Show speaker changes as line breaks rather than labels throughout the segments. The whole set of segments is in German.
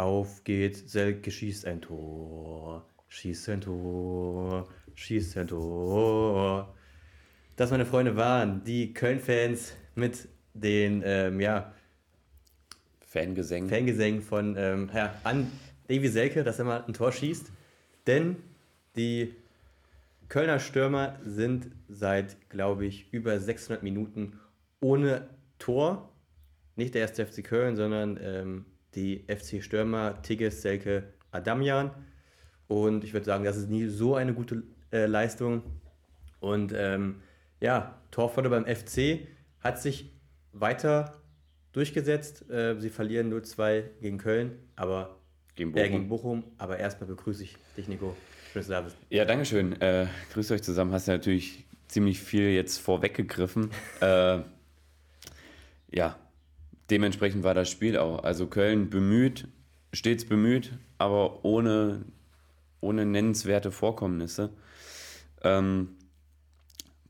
Auf geht's, Selke schießt ein Tor, schießt ein Tor, schießt ein Tor. Das, meine Freunde, waren die Köln-Fans mit den, ähm, ja,
Fangesängen.
Fangesängen von ähm, ja, an Davy Selke, dass er mal ein Tor schießt. Denn die Kölner Stürmer sind seit, glaube ich, über 600 Minuten ohne Tor. Nicht der erste FC Köln, sondern ähm, die FC Stürmer Tigges, Selke, Adamian. Und ich würde sagen, das ist nie so eine gute äh, Leistung. Und ähm, ja, Torfolge beim FC hat sich weiter durchgesetzt. Äh, sie verlieren 0-2 gegen Köln, aber
Gegen
Äh,
Bochum.
gegen Bochum. Aber erstmal begrüße ich dich, Nico. Schön, dass du da bist.
Ja, danke schön. Äh, grüßt euch zusammen. Hast ja natürlich ziemlich viel jetzt vorweggegriffen. äh, ja, dementsprechend war das Spiel auch. Also Köln bemüht, stets bemüht, aber ohne, ohne nennenswerte Vorkommnisse. Ähm,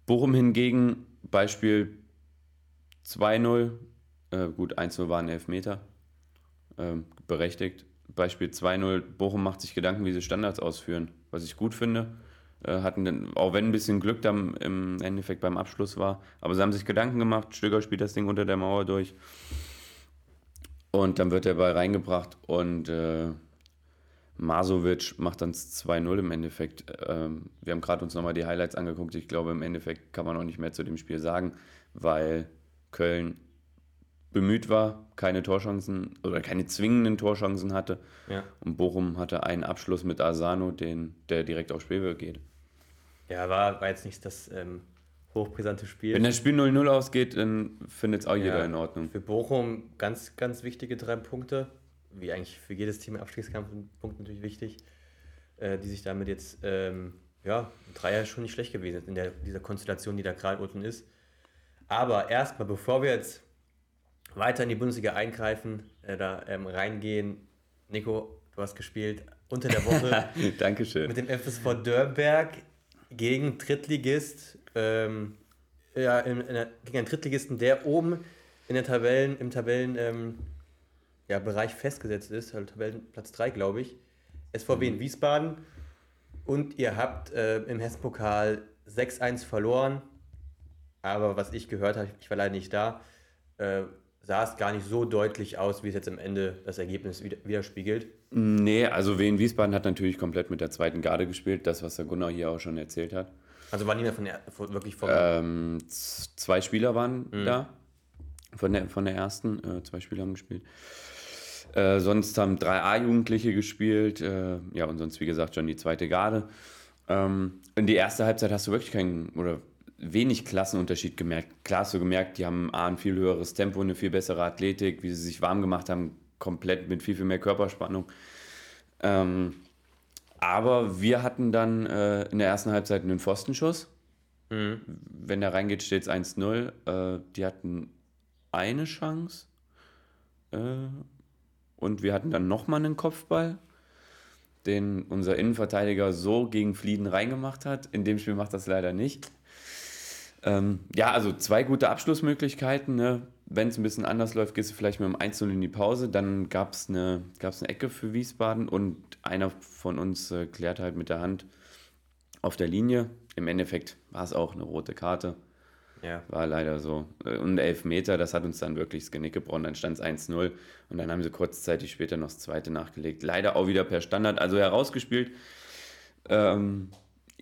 Bochum hingegen, Beispiel 2-0, äh, gut, 1-0 war ein Elfmeter, ähm, berechtigt. Beispiel 2-0, Bochum macht sich Gedanken, wie sie Standards ausführen, was ich gut finde. Äh, hatten dann, auch wenn ein bisschen Glück dann im Endeffekt beim Abschluss war, aber sie haben sich Gedanken gemacht, Stöger spielt das Ding unter der Mauer durch und dann wird der Ball reingebracht und äh, Masovic macht dann 2-0 im Endeffekt. Ähm, wir haben gerade uns nochmal die Highlights angeguckt. Ich glaube, im Endeffekt kann man auch nicht mehr zu dem Spiel sagen, weil Köln bemüht war, keine Torchancen oder keine zwingenden Torchancen hatte.
Ja.
Und Bochum hatte einen Abschluss mit Asano, den, der direkt auf Spielberg geht.
Ja, war, war jetzt nicht das ähm, hochbrisante Spiel.
Wenn das Spiel 0-0 ausgeht, dann findet es auch jeder
Ja.
in Ordnung.
Für Bochum ganz, ganz wichtige drei Punkte. Wie eigentlich für jedes Team im Abstiegskampf sind Punkte natürlich wichtig. Äh, die sich damit jetzt, ähm, ja, ein Dreier ist schon nicht schlecht gewesen in der, dieser Konstellation, die da gerade unten ist. Aber erstmal, bevor wir jetzt weiter in die Bundesliga eingreifen, äh, da ähm, reingehen, Nico, du hast gespielt unter der Woche
Dankeschön.
mit dem FSV Dörrberg gegen Drittligist, ähm, ja, in, in gegen einen Drittligisten, der oben in der Tabellen, im Tabellen, ähm, ja, Bereich festgesetzt ist, also Tabellenplatz 3, glaube ich. SVW in Wiesbaden. Und ihr habt äh, im Hessenpokal 6-1 verloren. Aber was ich gehört habe, ich war leider nicht da, äh, sah es gar nicht so deutlich aus, wie es jetzt am Ende das Ergebnis widerspiegelt.
Nee, also Wien Wiesbaden hat natürlich komplett mit der zweiten Garde gespielt, das, was der Gunnar hier auch schon erzählt hat.
Also war niemand von der, von, wirklich vom.
Ähm, zwei Spieler waren da von der, von der ersten. Äh, zwei Spieler haben gespielt. Äh, sonst haben drei A-Jugendliche gespielt. Äh, ja, und sonst, wie gesagt, schon die zweite Garde. Ähm, in die erste Halbzeit hast du wirklich keinen oder wenig Klassenunterschied gemerkt. Klar hast du gemerkt, die haben A, ein viel höheres Tempo, eine viel bessere Athletik, wie sie sich warm gemacht haben, komplett mit viel, viel mehr Körperspannung. Ähm, aber wir hatten dann äh, in der ersten Halbzeit einen Pfostenschuss. Wenn der reingeht, steht es 1-0. Äh, die hatten eine Chance. Äh, und wir hatten dann nochmal einen Kopfball, den unser Innenverteidiger so gegen Flieden reingemacht hat. In dem Spiel macht das leider nicht. Ähm, ja, also zwei gute Abschlussmöglichkeiten. Ne? Wenn es ein bisschen anders läuft, gehst du vielleicht mit dem 1-0 in die Pause. Dann gab es eine, gab's eine Ecke für Wiesbaden und einer von uns äh, klärt halt mit der Hand auf der Linie. Im Endeffekt war es auch eine rote Karte.
ja.
War leider so. Äh, Und elf Meter, das hat uns dann wirklich das Genick gebrochen. Dann stand es 1-0 und dann haben sie kurzzeitig später noch das zweite nachgelegt. Leider auch wieder per Standard, also herausgespielt. Ähm,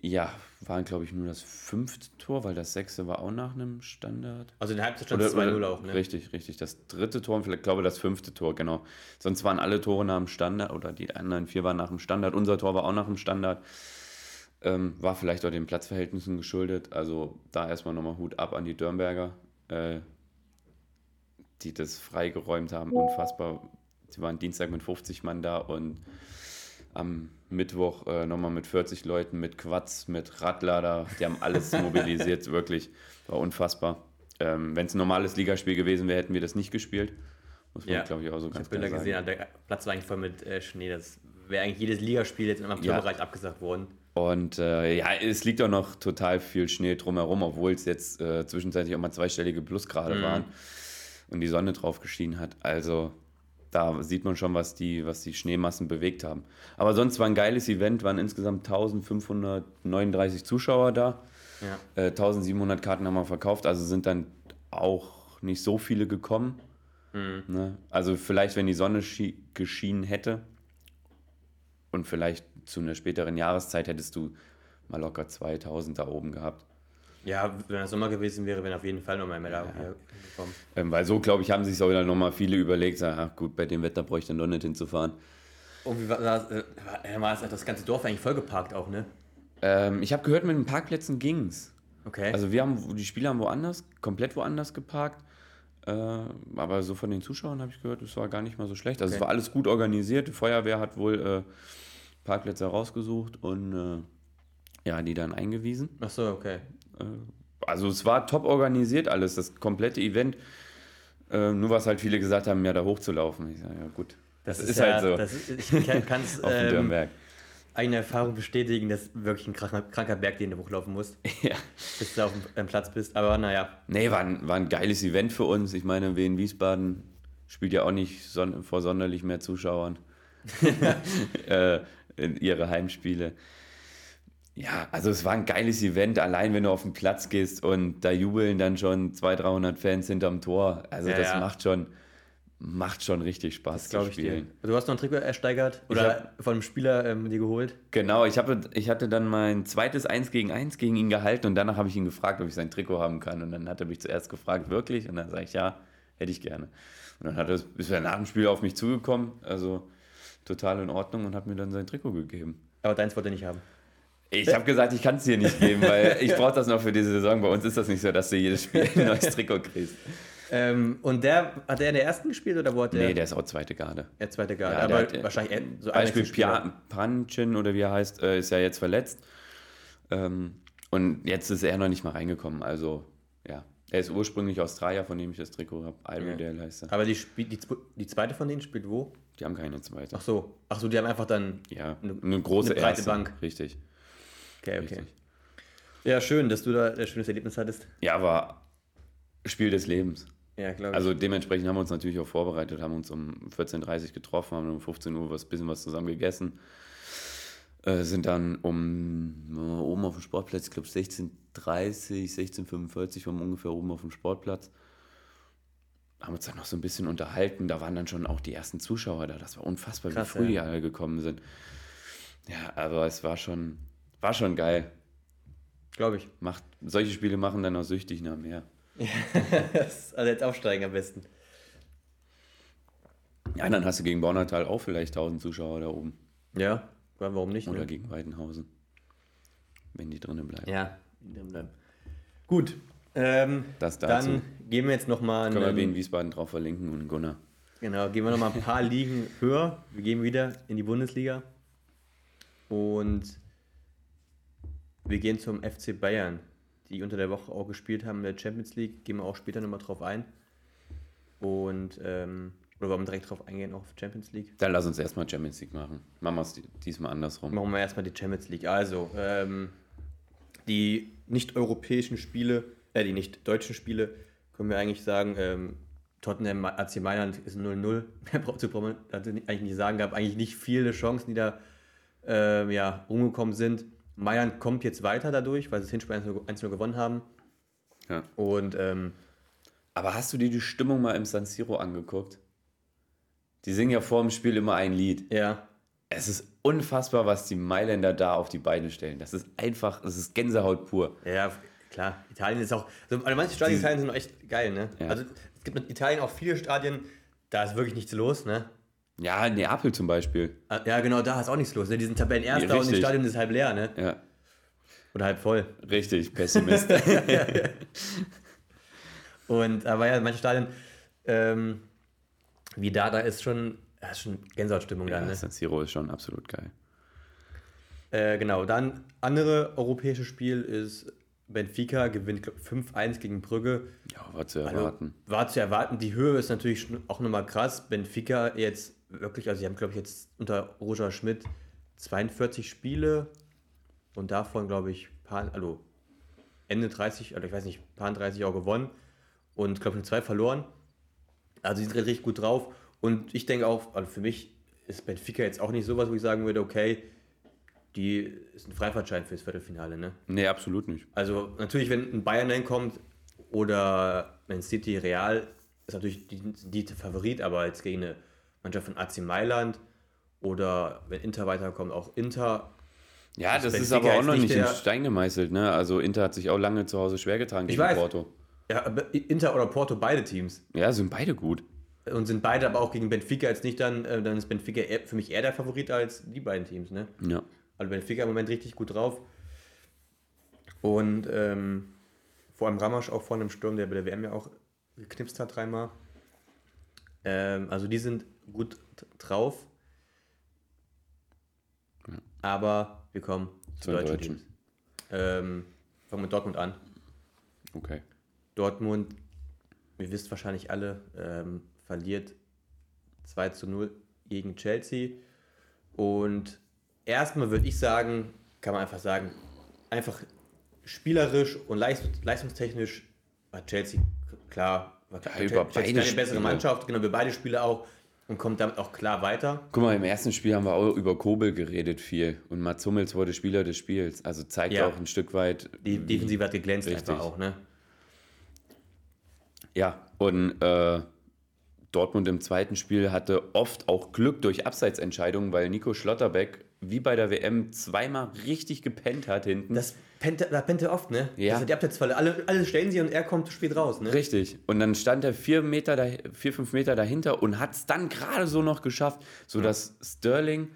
ja, waren glaube ich nur das fünfte Tor, weil das sechste war auch nach einem Standard.
Also in der Halbzeit stand es 2-0 auch, ne?
Richtig, richtig. Das dritte Tor und vielleicht glaube das fünfte Tor, genau. Sonst waren alle Tore nach dem Standard oder die anderen vier waren nach dem Standard. Unser Tor war auch nach dem Standard. Ähm, war vielleicht auch den Platzverhältnissen geschuldet. Also da erstmal nochmal Hut ab an die Dürnberger, äh, die das freigeräumt haben. Unfassbar. Sie waren Dienstag mit 50 Mann da und am Mittwoch äh, nochmal mit 40 Leuten, mit Quads, mit Radlader. Die haben alles mobilisiert, wirklich. War unfassbar. Ähm, Wenn es ein normales Ligaspiel gewesen wäre, hätten wir das nicht gespielt. Muss man,
Ja.
glaube ich, auch so
Ich
ganz
habe Bilder gesehen, der Platz war eigentlich voll mit äh, Schnee. Das wäre eigentlich jedes Ligaspiel jetzt im Amateurbereich
Ja.
abgesagt worden.
Und äh, ja, es liegt auch noch total viel Schnee drumherum, obwohl es jetzt äh, zwischenzeitlich auch mal zweistellige Plusgrade
Mhm.
waren und die Sonne drauf geschienen hat. Also da sieht man schon, was die, was die Schneemassen bewegt haben. Aber sonst war ein geiles Event, waren insgesamt 1539 Zuschauer da.
Ja.
Äh, 1700 Karten haben wir verkauft, also sind dann auch nicht so viele gekommen. Ne? Also vielleicht, wenn die Sonne schie- geschienen hätte und vielleicht zu einer späteren Jahreszeit hättest du mal locker 2000 da oben gehabt.
Ja, wenn das Sommer gewesen wäre, wären auf jeden Fall nochmal mehr da gekommen.
Ähm, weil so, glaube ich, haben sich auch wieder nochmal viele überlegt, sagen, ach gut, bei dem Wetter bräuchte ich dann doch nicht hinzufahren.
Und wie war das? Äh, war, war das, ganze Dorf eigentlich vollgeparkt auch, ne?
Ähm, ich habe gehört, mit den Parkplätzen ging's.
Okay.
Also wir haben, die Spieler haben woanders, komplett woanders geparkt. Äh, aber so von den Zuschauern habe ich gehört, es war gar nicht mal so schlecht. Also es
Okay.
war alles gut organisiert. Die Feuerwehr hat wohl äh, Parkplätze rausgesucht und äh, ja, die dann eingewiesen.
Ach so, okay.
Also es war top organisiert alles, das komplette Event. Äh, nur was halt viele gesagt haben, ja, da hochzulaufen. Ich sage, ja gut, das, ist, halt so
Das ist, ich kann es ähm, eigene Erfahrung bestätigen, dass wirklich ein kranker, kranker Berg, den du hochlaufen musst,
Ja.
bis du auf dem ähm, Platz bist. Aber naja,
Nee, war ein, war ein geiles Event für uns. Ich meine, Wien Wiesbaden spielt ja auch nicht son vor sonderlich mehr Zuschauern äh, in ihre Heimspiele. Ja, also es war ein geiles Event, allein wenn du auf den Platz gehst und da jubeln dann schon 200, 300 Fans hinterm Tor. Also
Ja,
das
ja.
macht schon, macht schon richtig Spaß zu
glaube ich dir.
spielen.
Du hast noch ein Trikot ersteigert oder von einem Spieler ähm, dir geholt.
Genau, ich, habe, ich hatte dann mein zweites 1 gegen 1 gegen ihn gehalten und danach habe ich ihn gefragt, ob ich sein Trikot haben kann. Und dann hat er mich zuerst gefragt, wirklich? Und dann sage ich, ja, hätte ich gerne. Und dann hat er, ist er nach dem Spiel auf mich zugekommen, also total in Ordnung und hat mir dann sein Trikot gegeben.
Aber deins wollte er nicht haben.
Ich habe gesagt, ich kann es dir nicht geben, weil ich brauche das noch für diese Saison. Bei uns ist das nicht so, dass du jedes Spiel ein neues Trikot kriegst.
Ähm, und der, hat der in der ersten gespielt oder wo hat der?
Nee, der ist auch zweite Garde.
der zweite Garde.
Ja,
aber
hat, äh,
wahrscheinlich so
Beispiel. Pia- oder wie er heißt, äh, ist ja jetzt verletzt. Ähm, und jetzt ist er noch nicht mal reingekommen. Also, ja. Er ist ursprünglich Australier, von dem ich das Trikot habe. Iredale heißt er.
Aber die, die, die zweite von denen spielt wo?
Die haben keine zweite.
Ach so. Ach so, die haben einfach dann.
ja,
eine-
eine, große
eine breite
erste.
Bank.
Richtig.
Okay, okay.
richtig.
Ja, schön, dass du da ein schönes Erlebnis hattest.
Ja, war Spiel des Lebens.
Ja, glaube ich.
Also dementsprechend haben wir uns natürlich auch vorbereitet, haben uns um 14.30 Uhr getroffen, haben um 15 Uhr was bisschen was zusammen gegessen. Äh, sind dann um äh, oben auf dem Sportplatz, ich glaube 16.30, 16.45 waren wir ungefähr oben auf dem Sportplatz. Haben uns dann noch so ein bisschen unterhalten. Da waren dann schon auch die ersten Zuschauer da. Das war unfassbar,
Krass,
wie früh die
ja.
alle gekommen sind. Ja, aber es war schon, war schon geil.
glaube ich.
Macht, solche Spiele machen dann auch süchtig nach mehr.
also jetzt aufsteigen am besten.
Ja, dann hast du gegen Bornatal auch vielleicht 1000 Zuschauer da oben.
Ja, warum nicht?
Oder
Ne?
gegen Weidenhausen. Wenn die drinnen bleiben.
Ja, in dem bleiben. Gut. Ähm,
Das dazu.
dann gehen wir jetzt nochmal
Können wir Wien Wiesbaden drauf verlinken und Gunnar.
Genau, gehen wir nochmal ein paar Ligen höher. Wir gehen wieder in die Bundesliga. Und wir gehen zum FC Bayern, die unter der Woche auch gespielt haben in der Champions League. Gehen wir auch später nochmal drauf ein. Und, ähm, oder wollen wir direkt drauf eingehen, auf Champions League?
Dann lass uns erstmal Champions League machen. Machen wir es diesmal andersrum.
Machen wir erstmal die Champions League. Also, ähm, die nicht-europäischen Spiele, äh, die nicht-deutschen Spiele, können wir eigentlich sagen, ähm, Tottenham, AC Mailand ist 0-0. Mehr braucht nicht- eigentlich nicht sagen, gab eigentlich nicht viele Chancen, die da ähm, ja, rumgekommen sind. Mailand kommt jetzt weiter dadurch, weil sie das Hinspiel 1-0 1-0 gewonnen haben.
Ja.
Und ähm,
Aber hast du dir die Stimmung mal im San Siro angeguckt? Die singen ja vor dem Spiel immer ein Lied.
ja,
Es ist unfassbar, was die Mailänder da auf die Beine stellen. Das ist einfach, das ist Gänsehaut pur.
Ja, klar. Italien ist auch. Also, manche Stadien in Italien sind echt geil, ne?
Ja.
Also es gibt in Italien auch viele Stadien, da ist wirklich nichts los, ne?
Ja, Neapel zum Beispiel.
Ah, Ja, genau, da ist auch nichts los. Ne? Die sind Tabellenerster
Ja,
und das. Stadion ist halb leer, ne?
Ja,
Oder halb voll.
richtig, Pessimist.
Und aber ja, manche Stadien, ähm, wie da, da ist schon, da ist schon Gänsehautstimmung
ja,
da, ne?
San Siro ist schon absolut geil.
Äh, genau, dann andere europäische Spiel ist Benfica gewinnt glaub, 5-1 gegen Brügge.
Ja, war zu
Also,
erwarten.
war zu erwarten. Die Höhe ist natürlich auch nochmal krass. Benfica jetzt wirklich, also sie haben, glaube ich, jetzt unter Roger Schmidt 42 Spiele und davon, glaube ich, paar, also Ende 30, oder ich weiß nicht, paar 30 auch gewonnen und, glaube ich, nur zwei verloren. Also die sind richtig gut drauf. Und ich denke auch, also für mich ist Benfica jetzt auch nicht sowas, wo ich sagen würde, okay, die ist ein Freifahrtschein fürs Viertelfinale, ne?
Nee, absolut nicht.
Also natürlich, wenn ein Bayern reinkommt oder Man City Real, ist natürlich die, die Favorit, aber jetzt gegen eine Mannschaft von AC Mailand oder wenn Inter weiterkommt, auch Inter.
Ja,
Das
das, ist aber auch noch
nicht
in Stein gemeißelt. Ne? Also Inter hat sich auch lange zu Hause schwer getan gegen
weiß.
Porto.
Ja, aber Inter oder Porto, beide Teams.
Ja, sind beide gut.
Und sind beide aber auch gegen Benfica jetzt nicht dann, äh, dann ist Benfica für mich eher der Favorit als die beiden Teams, ne?
Ja.
Also Benfica im Moment richtig gut drauf. Und ähm, vor allem Ramasch auch vorne im Sturm, der bei der WM ja auch geknipst hat dreimal. Ähm, also die sind gut drauf. Aber wir kommen zu, deutschen,
Deutschen.
Teams. Ähm, fangen wir mit Dortmund an.
Okay.
Dortmund, ihr wisst wahrscheinlich alle, ähm, verliert 2 zu 0 gegen Chelsea. Und erstmal würde ich sagen, kann man einfach sagen, einfach spielerisch und leist leistungstechnisch war Chelsea klar, war
Ja, über
Chelsea
beide
eine bessere. Mannschaft, genau, wir beide Spiele auch und kommt damit auch klar weiter.
Guck mal, im ersten Spiel haben wir auch über Kobel geredet viel. Und Mats Hummels wurde Spieler des Spiels. Also zeigt
Ja.
auch ein Stück weit.
Die Defensive hat geglänzt
Richtig.
einfach auch, ne?
Ja, und äh, Dortmund im zweiten Spiel hatte oft auch Glück durch Abseitsentscheidungen, weil Nico Schlotterbeck wie bei der WM zweimal richtig gepennt hat hinten.
Das pennt, da pennt er oft, ne?
Ja.
Das hat die Abseitsfalle. Alle, alle stellen sie und er kommt zu spät raus, ne?
Richtig. Und dann stand er vier, Meter da, vier fünf Meter dahinter und hat es dann gerade so noch geschafft, sodass Sterling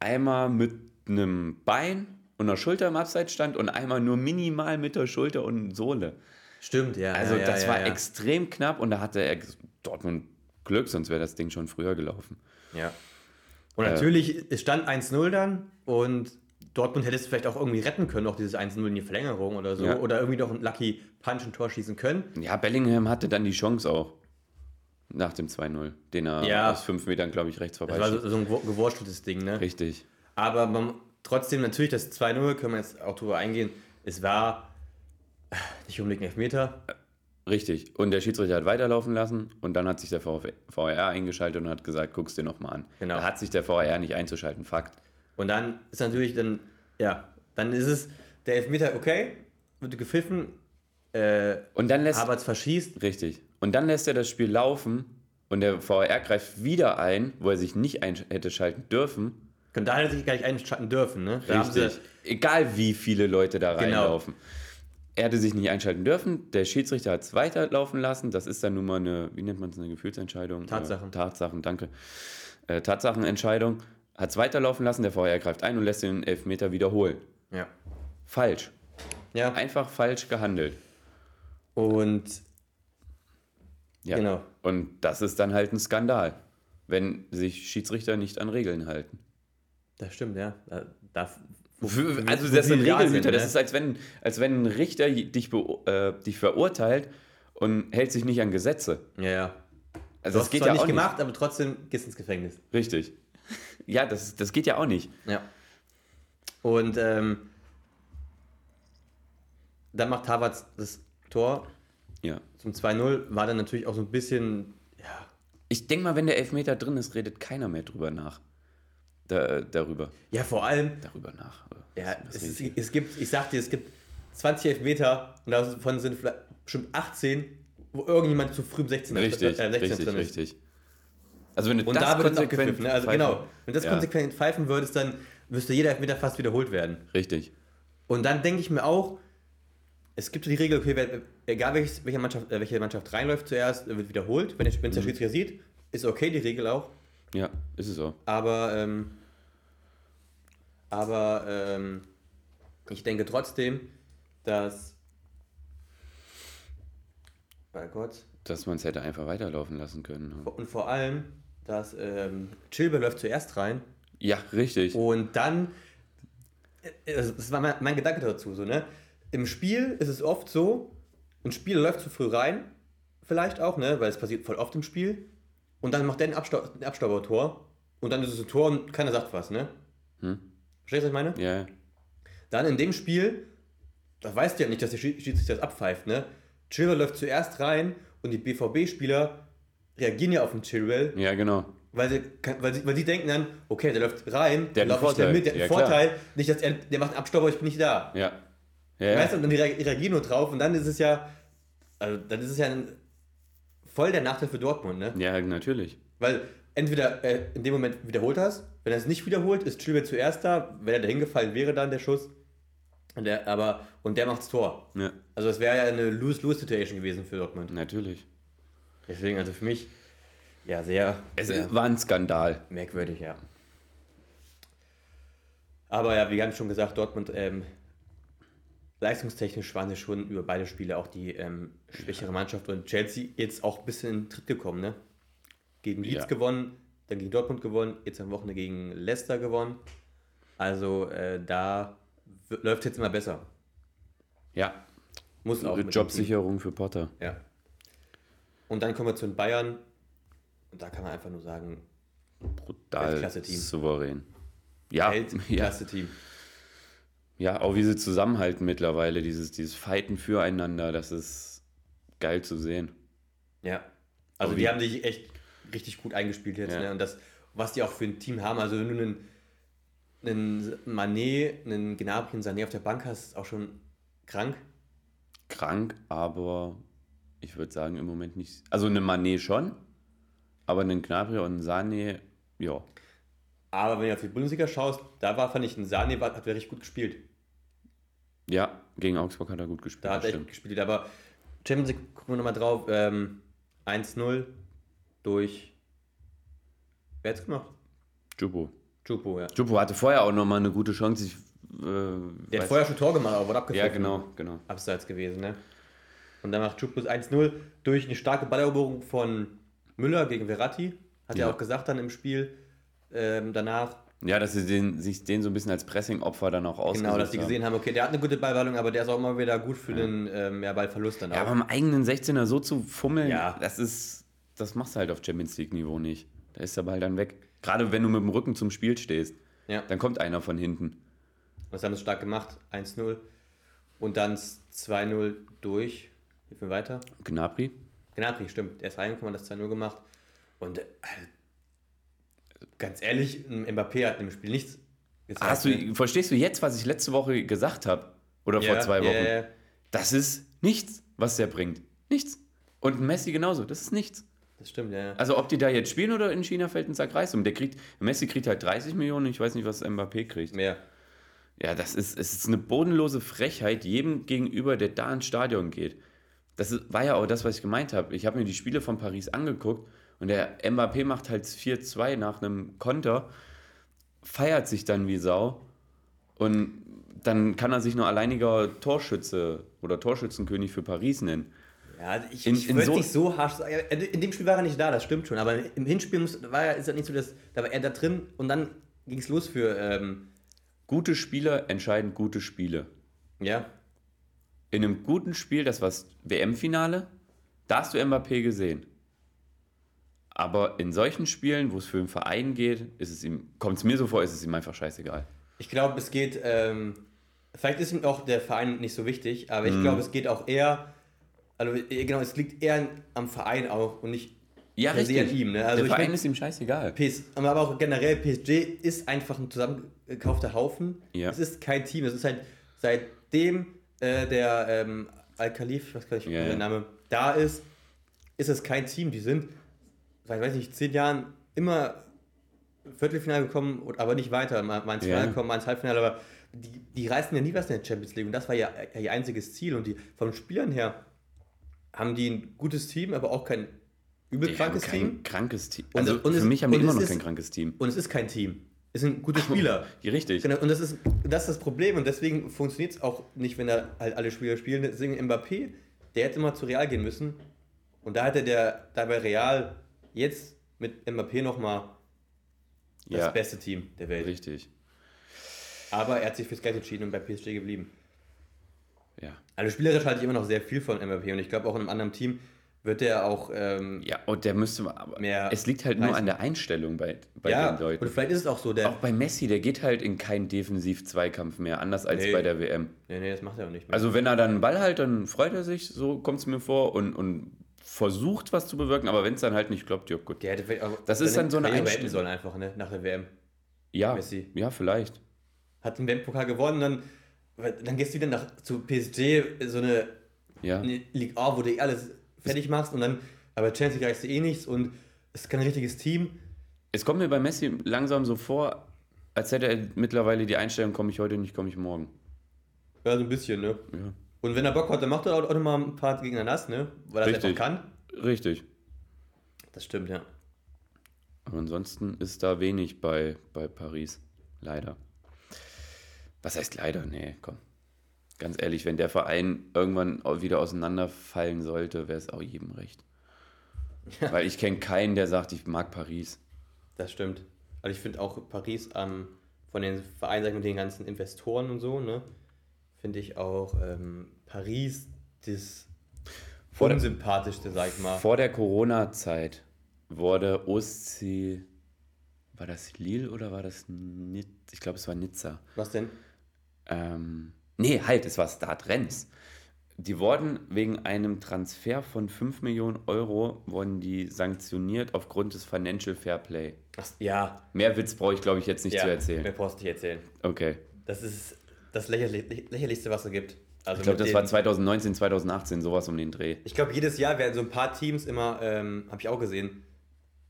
einmal mit einem Bein und einer Schulter im Abseits stand und einmal nur minimal mit der Schulter und Sohle.
Stimmt, ja.
Also
ja, ja,
das
ja,
war
ja.
extrem knapp und da hatte er Dortmund Glück, sonst wäre das Ding schon früher gelaufen.
Ja. Und natürlich, es stand 1-0 dann und Dortmund hätte es vielleicht auch irgendwie retten können, auch dieses 1-0 in die Verlängerung oder so.
Ja.
Oder irgendwie noch ein Lucky Punch ein Tor schießen können.
Ja, Bellingham hatte dann die Chance auch. Nach dem 2-0, den er
Ja.
aus fünf Metern, glaube ich, rechts
Das
vorbei
war so, so ein gewursteltes Ding, ne?
Richtig.
Aber man, trotzdem natürlich das 2-0, können wir jetzt auch drüber eingehen. Es war äh, nicht unbedingt ein Elfmeter.
Richtig. Und der Schiedsrichter hat weiterlaufen lassen und dann hat sich der VR eingeschaltet und hat gesagt, guck's dir nochmal an.
Genau.
Da hat sich der VR nicht einzuschalten, Fakt.
Und dann ist natürlich dann, ja, dann ist es der Elfmeter, okay, wird gepfiffen, äh,
Und dann lässt
Havertz verschießt.
richtig. Und dann lässt er das Spiel laufen und der VR greift wieder ein, wo er sich nicht ein hätte schalten dürfen.
Und da hätte er sich gar nicht einschalten dürfen, ne? Da
Richtig. Egal wie viele Leute da
Genau.
reinlaufen. Er hätte sich nicht einschalten dürfen. Der Schiedsrichter hat es weiterlaufen lassen. Das ist dann nun mal eine, wie nennt man es, eine Gefühlsentscheidung?
Tatsachen.
Äh, Tatsachen, danke. Äh, Tatsachenentscheidung. Hat es weiterlaufen lassen. Der VR greift ein und lässt den Elfmeter wiederholen.
Ja.
Falsch.
Ja.
Einfach falsch gehandelt.
Und
Ja.
Genau.
Und das ist dann halt ein Skandal, wenn sich Schiedsrichter nicht an Regeln halten.
das stimmt, ja. Da, da,
Also das sind
da
Regelhüter. Das
ne?
ist, als wenn, als wenn ein Richter dich, äh, dich verurteilt und hält sich nicht an Gesetze.
Ja, ja.
Also das geht ja
nicht
auch
gemacht, aber trotzdem gehst ins Gefängnis.
nicht. Richtig. Ja, das, das geht ja auch nicht.
Ja. Und ähm, dann macht Havertz das Tor
Ja.
zum 2-0. War dann natürlich auch so ein bisschen, ja,
Ich denke mal, wenn der Elfmeter drin ist, redet keiner mehr drüber nach. Da, darüber.
ja vor allem,
Darüber nach.
ja,
Was
es, ist,
ich?
es gibt, ich sag dir, es gibt 20 Elfmeter und davon sind vielleicht bestimmt 18, wo irgendjemand zu früh im 16
Richtig,
äh, 16
richtig,
drin ist.
richtig. Also wenn du
Und
das
da wird auch
konsequent
gepfiffen. Ne? Also
pfeifen-
genau, wenn du das
Ja.
konsequent pfeifen würdest, dann müsste jeder Elfmeter fast wiederholt werden.
Richtig.
Und dann denke ich mir auch, es gibt so die Regel, okay, wer, egal welches, welche, Mannschaft, äh, welche Mannschaft reinläuft zuerst, wird wiederholt. Wenn, wenn es der Schiedsrichter sieht, ist okay, die Regel auch.
Ja, ist es so.
Aber, ähm, aber ähm, ich denke trotzdem, dass. Mein Gott.
Dass man es hätte einfach weiterlaufen lassen können. ne?
Und vor allem, dass ähm, Chilbe läuft zuerst rein
Ja, richtig.
Und dann, äh, also das war mein, mein Gedanke dazu, so, ne? Im Spiel ist es oft so, ein Spieler läuft zu früh rein, vielleicht auch, ne? Weil es passiert voll oft im Spiel. Und dann macht der ein, Abstau ein Abstaubertor und dann ist es ein Tor und keiner sagt was, ne?
Hm?
Verstehst du, was ich meine?
Ja,
Dann in dem Spiel, da weißt du ja nicht, dass der Schied- Schiedsrichter das abpfeift, ne? Chilber läuft zuerst rein und die BVB-Spieler reagieren ja auf den Chilwell,
Ja, genau.
weil sie, weil, sie, weil sie denken dann, okay, der läuft rein,
Der
schnell
Vorteil.
mit, der hat einen
Ja, klar.
Vorteil, nicht, dass er, der macht einen Abstauber, ich bin nicht da.
Ja. Ja,
Weißt du, und dann rea- reagieren nur drauf und dann ist es ja, also dann ist es ja ein, voll der Nachteil für Dortmund, ne?
ja, natürlich.
Weil entweder äh, in dem Moment wiederholt er es, wenn er es nicht wiederholt, ist Chilwell zuerst da, wenn er da hingefallen wäre, dann der Schuss. Und der, aber, und der macht's Tor.
Ja,
Also es wäre ja eine Lose-Lose-Situation gewesen für Dortmund.
natürlich.
Deswegen, also für mich, ja, sehr,
Es
sehr
war ein Skandal.
merkwürdig, ja. Aber ja, wie ganz schon gesagt, Dortmund, ähm, leistungstechnisch waren sie schon über beide Spiele auch die ähm, schwächere Mannschaft und Chelsea jetzt auch ein bisschen in den Tritt gekommen, ne? Gegen Leeds
Ja.
gewonnen, dann gegen Dortmund gewonnen, jetzt am Wochenende gegen Leicester gewonnen. Also äh, da läuft jetzt immer besser.
Ja,
Muss auch.
Jobsicherung für Potter.
Ja. Und dann kommen wir zu den Bayern. Und da kann man einfach nur sagen,
Brutal
Weltklasse-Team.
souverän. Ja, ja,
Weltklasse-Team.
ja, auch wie sie zusammenhalten mittlerweile, dieses, dieses Fighten füreinander, das ist geil zu sehen.
Ja. Also die
wie-
haben sich echt richtig gut eingespielt jetzt.
Ja.
Ne? Und das, was die auch für ein Team haben, also wenn du einen, einen Manet, einen Gnabry, einen Sané auf der Bank hast, ist auch schon krank.
Krank, aber ich würde sagen im Moment nicht. Also eine Manet schon, aber einen Gnabry und einen Sané, ja.
Aber wenn du auf die Bundesliga schaust, da war, fand ich, ein Sané hat richtig gut gespielt.
Ja, gegen Augsburg hat er gut gespielt.
Da hat er echt gespielt. Aber Champions League, gucken wir nochmal drauf, ähm, 1-0 durch, wer hat's gemacht?
Jubo.
Chupo, ja.
Jubo hatte vorher auch nochmal eine gute Chance. Ich, äh,
Der hat vorher schon Tor gemacht, aber wurde abgepfiffen.
Ja, genau, genau.
Abseits gewesen, ne? Und dann macht Chupus 1-0 durch eine starke Balleroberung von Müller gegen Verratti. Hat er
Ja.
auch gesagt dann im Spiel ähm, danach.
Ja, dass sie den, sich den so ein bisschen als Pressing-Opfer dann auch ausgesetzt
Genau, dass
haben.
gesehen haben, okay, der hat eine gute Ballballung, aber der ist auch immer wieder gut für den ähm, ja, Ballverlust dann
Ja,
auch.
aber im eigenen 16er so zu fummeln,
Ja.
das ist, das machst du halt auf Champions League-Niveau nicht. Da ist der Ball dann weg. Gerade wenn du mit dem Rücken zum Spiel stehst,
ja,
dann kommt einer von hinten.
das haben sie stark gemacht. 1-0. Und dann 2-0 durch. Wie viel weiter?
Gnabry?
Gnabry, stimmt. Der ist reingekommen, hat das 2-0 gemacht. Und äh, ganz ehrlich, Mbappé hat im Spiel nichts gezeigt.
Hast
ne?
du, verstehst du jetzt, was ich letzte Woche gesagt habe? Oder vor
Ja,
zwei Wochen?
ja.
Das ist nichts, was der bringt. Nichts. Und Messi genauso, das ist nichts.
Das stimmt, ja. ja.
Also ob die da jetzt spielen oder in China fällt ein Sack Reis um. Der kriegt, Messi kriegt halt 30 Millionen, ich weiß nicht, was Mbappé kriegt.
Mehr.
Ja, das ist, es ist eine bodenlose Frechheit jedem gegenüber, der da ins Stadion geht. Das war ja auch das, was ich gemeint habe. Ich habe mir die Spiele von Paris angeguckt und der Mbappé macht halt 4-2 nach einem Konter, feiert sich dann wie Sau und dann kann er sich nur alleiniger Torschütze oder Torschützenkönig für Paris nennen.
Ja, also ich,
In-
ich würde
so-
nicht so harsch sagen. In dem Spiel war er nicht da, das stimmt schon. Aber im Hinspiel muss, war er, ist das nicht so, dass da war er da drin und dann ging es los für, ähm,
Gute Spieler entscheiden gute Spiele.
ja,
In einem guten Spiel, das war das WM-Finale, da hast du Mbappé gesehen. Aber in solchen Spielen, wo es für einen Verein geht, ist es ihm, kommt es mir so vor, ist es ihm einfach scheißegal.
ich glaube, es geht, ähm, vielleicht ist ihm auch der Verein nicht so wichtig, aber ich
Mhm.
glaube, es geht auch eher, also äh, genau, es liegt eher am Verein auch und nicht
Ja, richtig.
an ihm. Ne? Also
Der Verein
mein,
ist ihm scheißegal.
PS, aber auch generell, PSG ist einfach ein zusammengekaufter Haufen.
Ja.
Es ist kein Team. Es ist halt seitdem äh, der ähm, Al-Khalif, ich gar nicht, wie
Ja,
der. Name, da ist, ist es kein Team. Die sind seit, weiß nicht, zehn Jahren immer Viertelfinale gekommen, und- aber nicht weiter. Mal, mal ins. Finale kommen, mal ins Halbfinale, aber die, die reißen ja nie was in der Champions League und das war ja ihr einziges Ziel. Und die den Spielern her haben die ein gutes Team, aber auch kein übel krankes Team.
krankes Team.
Und-
Also
und
für
es-
mich haben die
und
immer noch
ist-
kein krankes Team.
Und es ist kein Team. Es sind gute Spieler.
Richtig.
Genau, und das ist, das ist das Problem und deswegen funktioniert es auch nicht, wenn da halt alle Spieler spielen. Deswegen Mbappé, der hätte immer zu Real gehen müssen und da hätte der da bei Real jetzt mit Mbappé nochmal das
Ja,
beste Team der Welt.
richtig.
Aber er hat sich fürs Geld entschieden und bei PSG geblieben.
Ja.
Also spielerisch halte ich immer noch sehr viel von Mbappé und ich glaube auch in einem anderen Team wird er auch ähm,
Ja, und der müsste aber
Mehr
es liegt halt nur an der Einstellung bei, bei
ja,
den Leuten.
und vielleicht ist es auch so, der
Auch bei Messi, der geht halt in keinen Defensiv-Zweikampf mehr, anders als
Nee.
bei der WM.
Nee, nee, das macht er auch nicht mehr.
Also wenn er dann einen Ball halt, dann freut er sich, so kommt es mir vor, und, und versucht, was zu bewirken, aber wenn es dann halt nicht klappt, ja gut.
Der hätte vielleicht auch
Das ist dann so eine Einstellung.
sollen einfach, ne? Nach der WM.
Ja,
Messi.
ja, vielleicht.
Hat den WM-Pokal gewonnen, dann, dann gehst du wieder nach, zu PSG, so eine,
Ja.
Ligue A, wo du eh alles fertig machst und dann, aber reichst du eh nichts und es ist kein richtiges Team.
Es kommt mir bei Messi langsam so vor, als hätte er mittlerweile die Einstellung, komme ich heute nicht, komme ich morgen.
Ja, so ein bisschen, ne?
Ja.
Und wenn er Bock hat, dann macht er auch, noch mal ein paar Gegner nass, ne? Weil er einfach kann.
Richtig.
Das stimmt, ja.
Aber ansonsten ist da wenig bei, bei Paris. Leider. Was heißt leider? Nee, komm. Ganz ehrlich, wenn der Verein irgendwann wieder auseinanderfallen sollte, wäre es auch jedem recht. Weil ich kenne keinen, der sagt, ich mag Paris.
Das stimmt. Also ich finde auch Paris ähm, von den Vereinen, mit den ganzen Investoren und so, ne? Finde ich auch ähm, Paris das
Vor
unsympathischste, sag ich mal.
Vor der Corona-Zeit wurde Ostsee. War das Lille oder war das Nizza? Ich glaube, es war Nizza.
Was denn?
Ähm, nee, halt, es war Start Rennes. Die wurden wegen einem Transfer von 5 Millionen Euro wurden die sanktioniert aufgrund des Financial Fair Play.
Ach, ja.
Mehr Witz brauche ich, glaube ich, jetzt nicht
ja,
zu
Mehr
erzählen.
brauchst du nicht erzählen.
Okay.
Das ist das lächerlich, lächerlichste, was es gibt. Also
Ich glaube, das war
den-
2019, 2018, sowas um den Dreh.
Ich glaube, jedes Jahr werden so ein paar Teams immer, ähm, habe ich auch gesehen,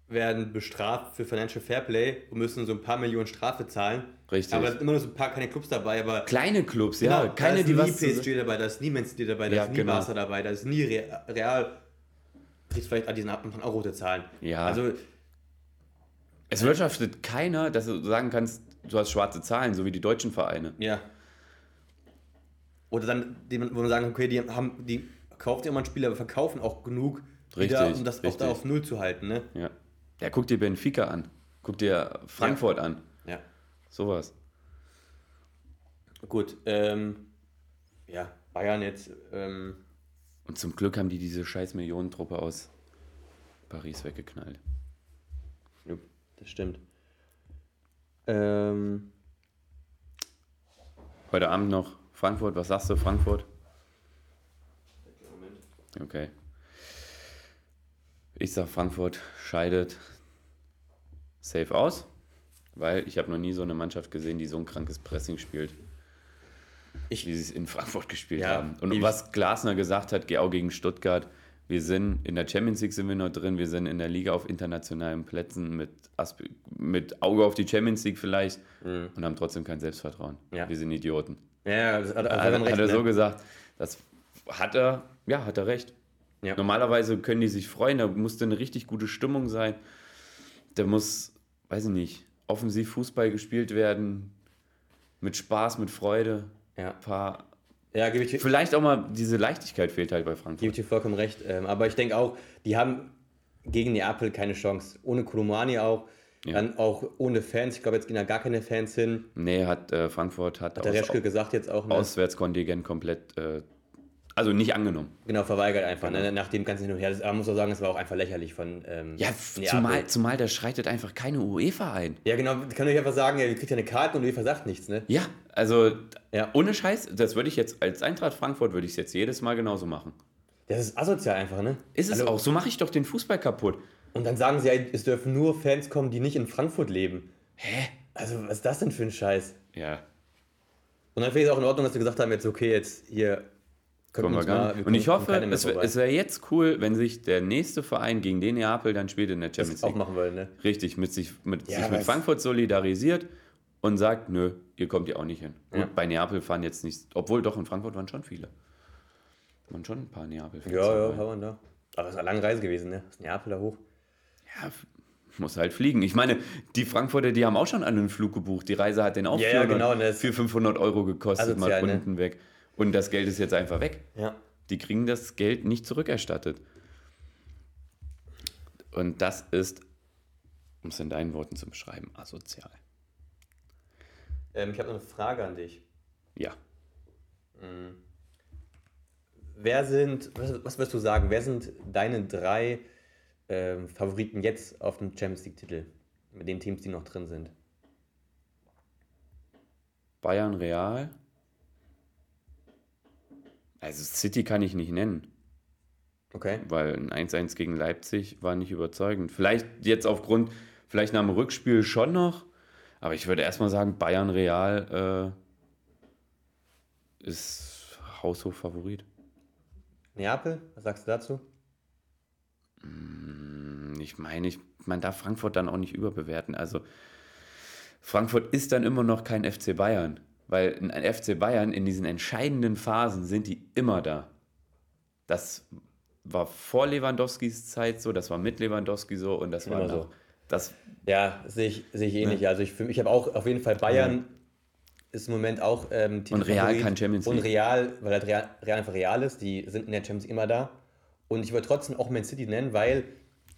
werden bestraft für Financial Fairplay und müssen so ein paar Millionen Strafe zahlen.
Richtig.
Aber sind immer nur so ein paar keine Clubs dabei, aber
Kleine Clubs,
Genau,
ja. Keine,
da ist
die
nie
was.
PSG dabei, da ist nie Man City dabei, da
Ja,
ist nie
genau.
Barca dabei, da ist nie Re Real. Kriegst vielleicht an diesen Abend auch rote Zahlen.
Ja.
Also,
Es wirtschaftet keiner, dass du sagen kannst, du hast schwarze Zahlen, so wie die deutschen Vereine.
ja. Oder dann, die, wo man sagen, okay, die haben, die kauft ja immer einen Spieler, aber verkaufen auch genug, wieder,
Richtig,
um das auch
richtig.
da auf Null zu halten, ne?
Ja. Ja, guck dir Benfica an. Guck dir Frankfurt an. Sowas.
Gut, ähm, ja, Bayern jetzt, ähm,
Und zum Glück haben die diese scheiß Millionentruppe aus Paris weggeknallt.
ja, das stimmt. Ähm,
Heute Abend noch Frankfurt. Was sagst du, Frankfurt? Okay. Ich sag, Frankfurt scheidet safe aus, weil ich habe noch nie so eine Mannschaft gesehen, die so ein krankes Pressing spielt,
Ich-
wie sie es in Frankfurt gespielt
Ja,
haben. Und was Glasner gesagt hat, auch gegen Stuttgart, wir sind in der Champions League sind wir noch drin, wir sind in der Liga auf internationalen Plätzen mit, Asp mit Auge auf die Champions League vielleicht und haben trotzdem kein Selbstvertrauen.
Mhm. Ja.
Wir sind Idioten.
ja, das hat, hat,
Hat,
er
hat er
ne?
so gesagt. Das hat er, ja, hat er recht.
Ja.
Normalerweise können die sich freuen, da muss eine richtig gute Stimmung sein. Da muss, weiß ich nicht, offensiv Fußball gespielt werden, mit Spaß, mit Freude.
Ja,
Ein paar,
ja gebe ich,
vielleicht auch mal diese Leichtigkeit fehlt halt bei
gebe
Frankfurt.
ich dir vollkommen recht. Ähm, aber ich denke auch, die haben gegen Neapel keine Chance. Ohne Kolomani auch.
Ja.
Dann auch ohne Fans. Ich glaube, jetzt gehen da gar keine Fans hin.
Nee, hat äh, Frankfurt hat,
Hat der
aus,
Reschke gesagt jetzt auch. Ne?
Auswärtskontingent komplett, äh, also nicht angenommen.
Genau, verweigert einfach. Ne? Nach dem ganzen Hin und Her. Das, man muss auch sagen, es war auch einfach lächerlich von ähm,
Ja, zumal, zumal da schreitet einfach keine UEFA ein.
Ja, genau. Ich kann euch einfach sagen, ja, ihr kriegt ja eine Karte und UEFA sagt nichts. Ne?
Ja, also
Ja.
ohne Scheiß, das würde ich jetzt als Eintracht Frankfurt würde ich es jetzt jedes Mal genauso machen.
Das ist asozial einfach, ne?
Ist es
Also-
auch, so mache ich doch den Fußball kaputt.
Und dann sagen sie, es dürfen nur Fans kommen, die nicht in Frankfurt leben.
Hä?
Also, was ist das denn für ein Scheiß?
Ja,
Und dann finde ich es auch in Ordnung, dass sie gesagt haben, jetzt okay, jetzt hier
kommen wir gar nicht. Und ich hoffe, es, es wäre jetzt cool, wenn sich der nächste Verein gegen den Neapel dann spielt in der Champions
das auch
League.
machen wollen, ne?
Richtig, mit sich mit,
Ja,
sich mit Frankfurt solidarisiert und sagt, nö, ihr kommt ja auch nicht hin.
Ja.
Gut, bei Neapel fahren jetzt nicht, obwohl doch in Frankfurt waren schon viele. Waren schon ein paar Neapel-Fans.
Ja, ja, wir da. Aber es war eine lange Reise gewesen, ne? Aus Neapel da hoch.
Ja, muss halt fliegen. Ich meine, die Frankfurter, die haben auch schon einen Flug gebucht. Die Reise hat den auch
Ja, ja,
400,
genau,
für 500 Euro gekostet,
Asozial,
mal
ne?
unten weg. Und das Geld ist jetzt einfach weg.
Ja.
Die kriegen das Geld nicht zurückerstattet. Und das ist, um es in deinen Worten zu beschreiben, asozial.
Ähm, ich habe noch eine Frage an dich.
Ja.
Wer sind, was, was würdest du sagen, wer sind deine drei ähm, Favoriten jetzt auf dem Champions League-Titel? Mit den Teams, die noch drin sind.
Bayern Real. Also City kann ich nicht nennen.
Okay.
Weil ein 1-1 gegen Leipzig war nicht überzeugend. Vielleicht jetzt aufgrund, vielleicht nach dem Rückspiel schon noch, aber ich würde erstmal sagen, Bayern Real äh, ist Haushof-Favorit.
Neapel, was sagst du dazu?
Ich meine, ich, man darf Frankfurt dann auch nicht überbewerten. Also Frankfurt ist dann immer noch kein FC Bayern, weil ein FC Bayern in diesen entscheidenden Phasen sind die immer da. Das war vor Lewandowskis Zeit so, das war mit Lewandowski so und das war
Immer so.
das
Ja, sehe ich, sehe ich ähnlich. Also ich, für mich- ich habe auch auf jeden Fall Bayern ist im Moment auch ähm,
Und Real
Titelfavorit.
kann Champions
Und
League.
Real, weil halt Real, Real einfach Real ist, die sind in der Champions League immer da. Und ich würde trotzdem auch Man City nennen, weil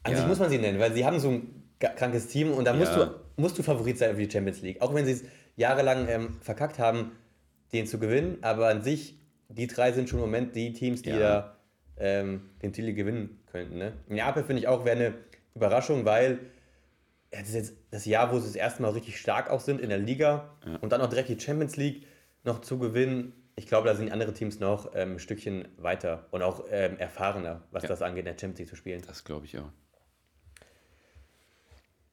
an
Ja.
sich muss man sie nennen, weil sie haben so ein krankes Team und da musst,
Ja.
du, musst du Favorit sein für die Champions League. Auch wenn sie es jahrelang ähm, verkackt haben, den zu gewinnen, aber an sich, die drei sind schon im Moment die Teams, die
Ja.
da ähm, den Titel gewinnen könnten. Ne? Neapel finde ich auch wäre eine Überraschung, weil ja, das ist jetzt das Jahr, wo sie das erste Mal richtig stark auch sind in der Liga und dann auch direkt die Champions League noch zu gewinnen. Ich glaube, da sind die anderen Teams noch ähm, ein Stückchen weiter und auch ähm, erfahrener, was
Ja.
das angeht, in der Champions League zu spielen.
das glaube ich auch.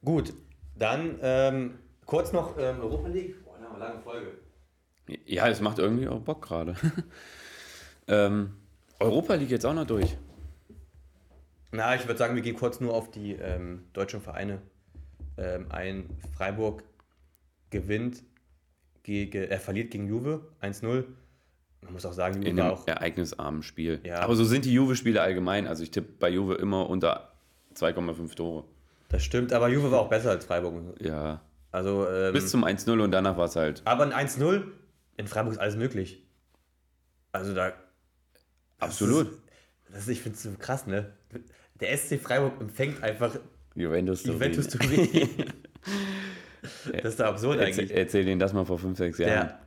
Gut, dann ähm, kurz noch ähm, Europa League. Boah, da haben wir eine lange Folge.
Ja, es macht irgendwie auch Bock gerade. ähm, Europa League jetzt auch noch durch.
Na, ich würde sagen, wir gehen kurz nur auf die ähm, deutschen Vereine ähm, ein. Freiburg gewinnt gegen, er verliert gegen Juve 1-0. Man muss auch sagen, Juve
In einem
auch
ereignisarmen Spiel.
Ja.
Aber so sind die Juve-Spiele allgemein. Also ich tippe bei Juve immer unter 2,5 Tore.
Das stimmt, aber Juve war auch besser als Freiburg.
Ja.
Also, ähm,
Bis zum 1-0 und danach war es halt.
aber ein 1-0, in Freiburg ist alles möglich. Also da.
Absolut.
Das ist, ich finde es so krass, ne? Der SC Freiburg empfängt einfach
Juventus
Juventus
Turin.
Turin. das ist doch absurd
Erzähl,
eigentlich.
erzähl denen das mal vor 5, 6 Jahren.
Ja.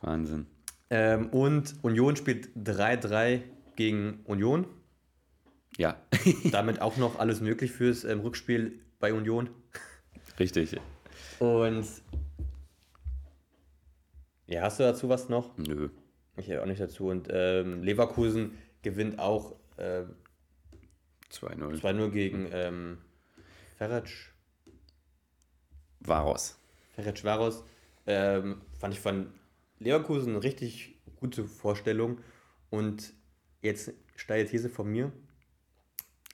Wahnsinn.
Ähm, und Union spielt 3-3 gegen Union.
Ja,
Damit auch noch alles möglich fürs ähm, Rückspiel bei Union.
richtig.
Und ja, hast du dazu was noch?
Nö.
Ich auch nicht dazu. Und ähm, Leverkusen gewinnt auch äh,
2-0.
2-0 gegen ähm, Ferenc.
Varos.
Ferenc Varos. Ähm, fand ich von Leverkusen eine richtig gute Vorstellung. Und jetzt steile These von mir.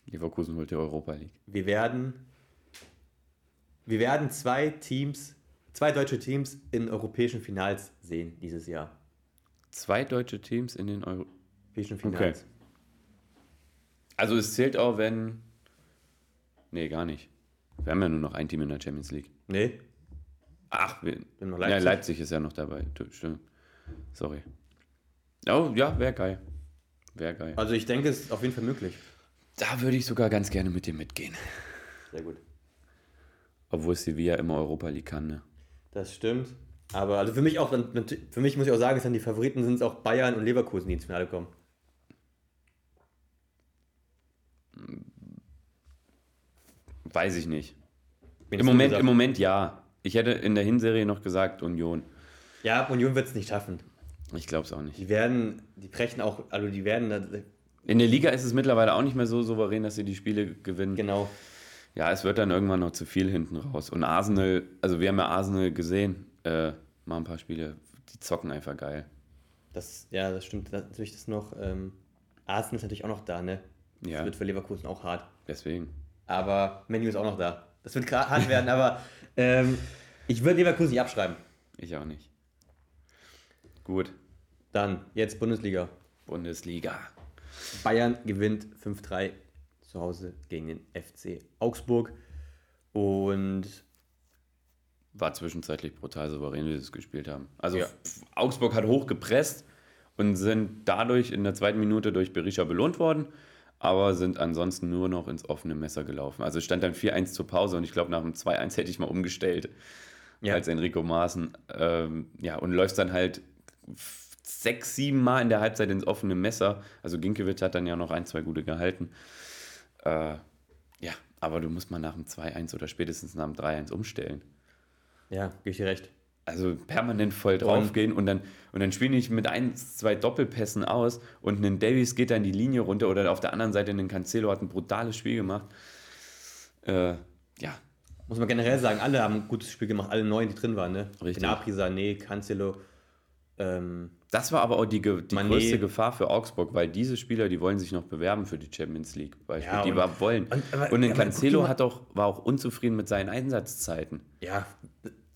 Leverkusen holt die Europa League.
Wir werden, wir werden zwei Teams, zwei deutsche Teams in europäischen Finals sehen dieses Jahr.
Zwei deutsche Teams in den Euro.
Europäischen Finals.
Also es zählt auch, wenn. Nee, gar nicht. Wir haben ja nur noch ein Team in der Champions League.
Nee,
Ach, wir,
Wir haben noch
Leipzig. Ja, Leipzig ist ja noch dabei. Stimmt. Sorry. Oh, ja, wäre geil. Wäre geil.
also ich denke, es ist auf jeden Fall möglich.
Da würde ich sogar ganz gerne mit dir mitgehen.
Sehr gut.
Obwohl Sevilla immer Europa League kann, ne?
Das stimmt. Aber also für mich auch, für mich muss ich auch sagen, sind die Favoriten sind es auch Bayern und Leverkusen, die ins Finale kommen.
Weiß ich nicht. Im Moment? Im Moment ja. Ich hätte in der Hinserie noch gesagt Union.
Ja, Union wird es nicht schaffen.
Ich glaube es auch nicht.
Die werden, die brechen auch, also die werden,
In der Liga ist es mittlerweile auch nicht mehr so souverän, dass sie die Spiele gewinnen.
genau.
Ja, es wird dann irgendwann noch zu viel hinten raus. Und Arsenal, also wir haben ja Arsenal gesehen, äh, mal ein paar Spiele, die zocken einfach geil.
Das, ja, das stimmt das- natürlich das noch. Ähm, Arsenal ist natürlich auch noch da, ne? Das
Ja.
wird für Leverkusen auch hart.
Deswegen.
Aber Menu ist auch noch da. Das wird hart werden, aber ähm, ich würde Leverkusen nicht abschreiben.
Ich auch nicht. Gut.
Dann, jetzt Bundesliga.
Bundesliga.
Bayern gewinnt 5-3 zu Hause gegen den FC Augsburg. Und
War zwischenzeitlich brutal souverän, wie sie es gespielt haben. Also
Ja.
Augsburg hat hochgepresst und sind dadurch in der zweiten Minute durch Berisha belohnt worden, aber sind ansonsten nur noch ins offene Messer gelaufen. Also stand dann 4-1 zur Pause und ich glaube, nach dem 2-1 hätte ich mal umgestellt
Ja.
als Enrico Maaßen. Ähm, ja, und läufst dann halt sechs, sieben Mal in der Halbzeit ins offene Messer. Also Ginkiewicz hat dann ja noch ein, zwei gute gehalten. Äh, ja, aber du musst mal nach dem 2-1 oder spätestens nach dem 3-1 umstellen.
ja, gebe ich dir recht.
also permanent voll draufgehen und dann, und dann spielen ich mit ein, zwei Doppelpässen aus und ein Davies geht dann die Linie runter oder auf der anderen Seite ein Cancelo hat ein brutales Spiel gemacht. Äh, ja,
Muss man generell sagen, alle haben ein gutes Spiel gemacht, alle neun, die drin waren, ne?
Richtig.
Gnabry, Sané, Cancelo. Ähm,
Das war aber auch die, die
Mané.
größte Gefahr für Augsburg, weil diese Spieler, die wollen sich noch bewerben für die Champions League, Beispiel,
Ja,
die
und-
überhaupt wollen.
und- aber-
Und, Cancelo hat auch, war auch unzufrieden mit seinen Einsatzzeiten.
ja,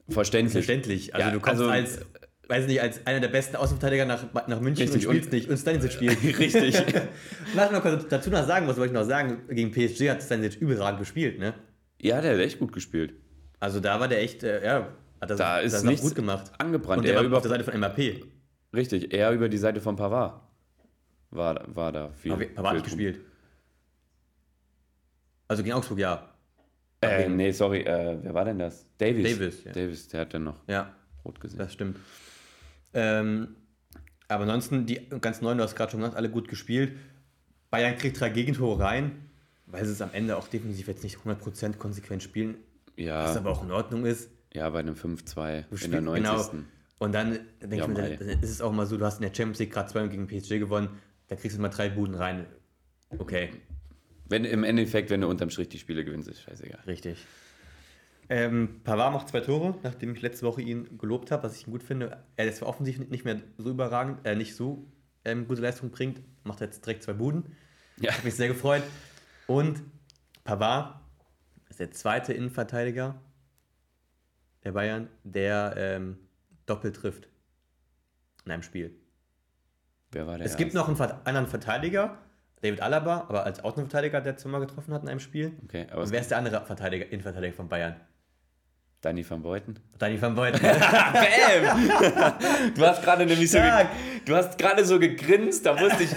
Verständlich.
verständlich. Also
Ja,
du kommst
also-
als, weiß nicht, als einer der besten Außenverteidiger nach, nach München
Richtig,
und spielst
und-
nicht und Stanisic spielt.
Richtig.
Lass mal kurz dazu noch sagen, was wollte ich noch sagen? Gegen PSG hat Stanisic überragend gespielt, ne?
Ja, der hat echt gut gespielt.
Also da war der echt, äh, ja, hat das,
Da ist
das
nichts
gut gemacht.
angebrannt.
Und der
Er
war
über,
auf der Seite von MAP.
richtig, eher über die Seite von Pavard war, war da viel.
Aber Pavard hat gespielt. Also gegen Augsburg, ja.
Äh, nee, sorry, äh, wer war denn das? Davis.
Davis, ja.
Davis, der hat dann noch
Ja,
rot gesehen.
das stimmt. Ähm, aber ansonsten, die ganz neuen, du hast gerade schon gesagt, alle gut gespielt. Bayern kriegt drei Gegentore rein, weil sie es am Ende auch defensiv jetzt nicht 100% konsequent spielen, was
ja,
aber auch in Ordnung ist.
Ja, bei einem 5-2
Du
in der
spielst-
90.
Genau. Und dann denke
Ja,
ich mir, dann ist es auch mal so, du hast in der Champions League gerade zweimal gegen PSG gewonnen, da kriegst du mal drei Buden rein. Okay,
Wenn, Im Endeffekt, wenn du unterm Strich die Spiele gewinnst, ist scheißegal.
richtig. Ähm, Pavard macht zwei Tore, nachdem ich letzte Woche ihn gelobt habe, was ich ihn gut finde. Er ist zwar offensichtlich nicht mehr so überragend, äh, nicht so ähm, gute Leistung bringt, macht jetzt direkt zwei Buden.
Ja,
Hat mich sehr gefreut. Und Pavard ist der zweite Innenverteidiger der Bayern, der ähm, doppelt trifft in einem Spiel.
wer war der?
Es gibt
erste?
noch einen anderen Verteidiger, David Alaba, aber als Außenverteidiger, der zweimal getroffen hat in einem Spiel.
Okay, aber
Und wer ist der andere Verteidiger, Innenverteidiger von Bayern?
Danny van Beuten.
Danny van Beuten.
Bam! Du hast gerade so,
Stark.
Du hast gerade so gegrinst, da wusste ich,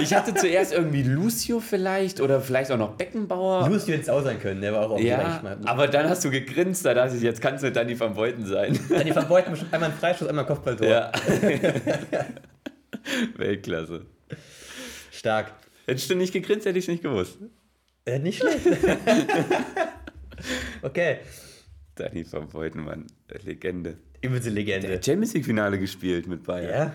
ich hatte zuerst irgendwie Lucio vielleicht oder vielleicht auch noch Beckenbauer.
Lucio hätte es auch sein können, der war auch auf
Ja, aber dann hast du gegrinst, da dachte ich, jetzt kannst du Danny van Beuten sein.
Danny van Beuten einmal ein Freischuss, einmal ein Kopfballtor.
Ja. Weltklasse.
Stark.
Hättest du nicht gegrinst, hätte ich es nicht gewusst.
Äh, nicht schlecht. okay.
Danny van Beuten, Mann, Legende.
Übelste Legende.
Der Champions League Finale gespielt mit Bayern.
Ja.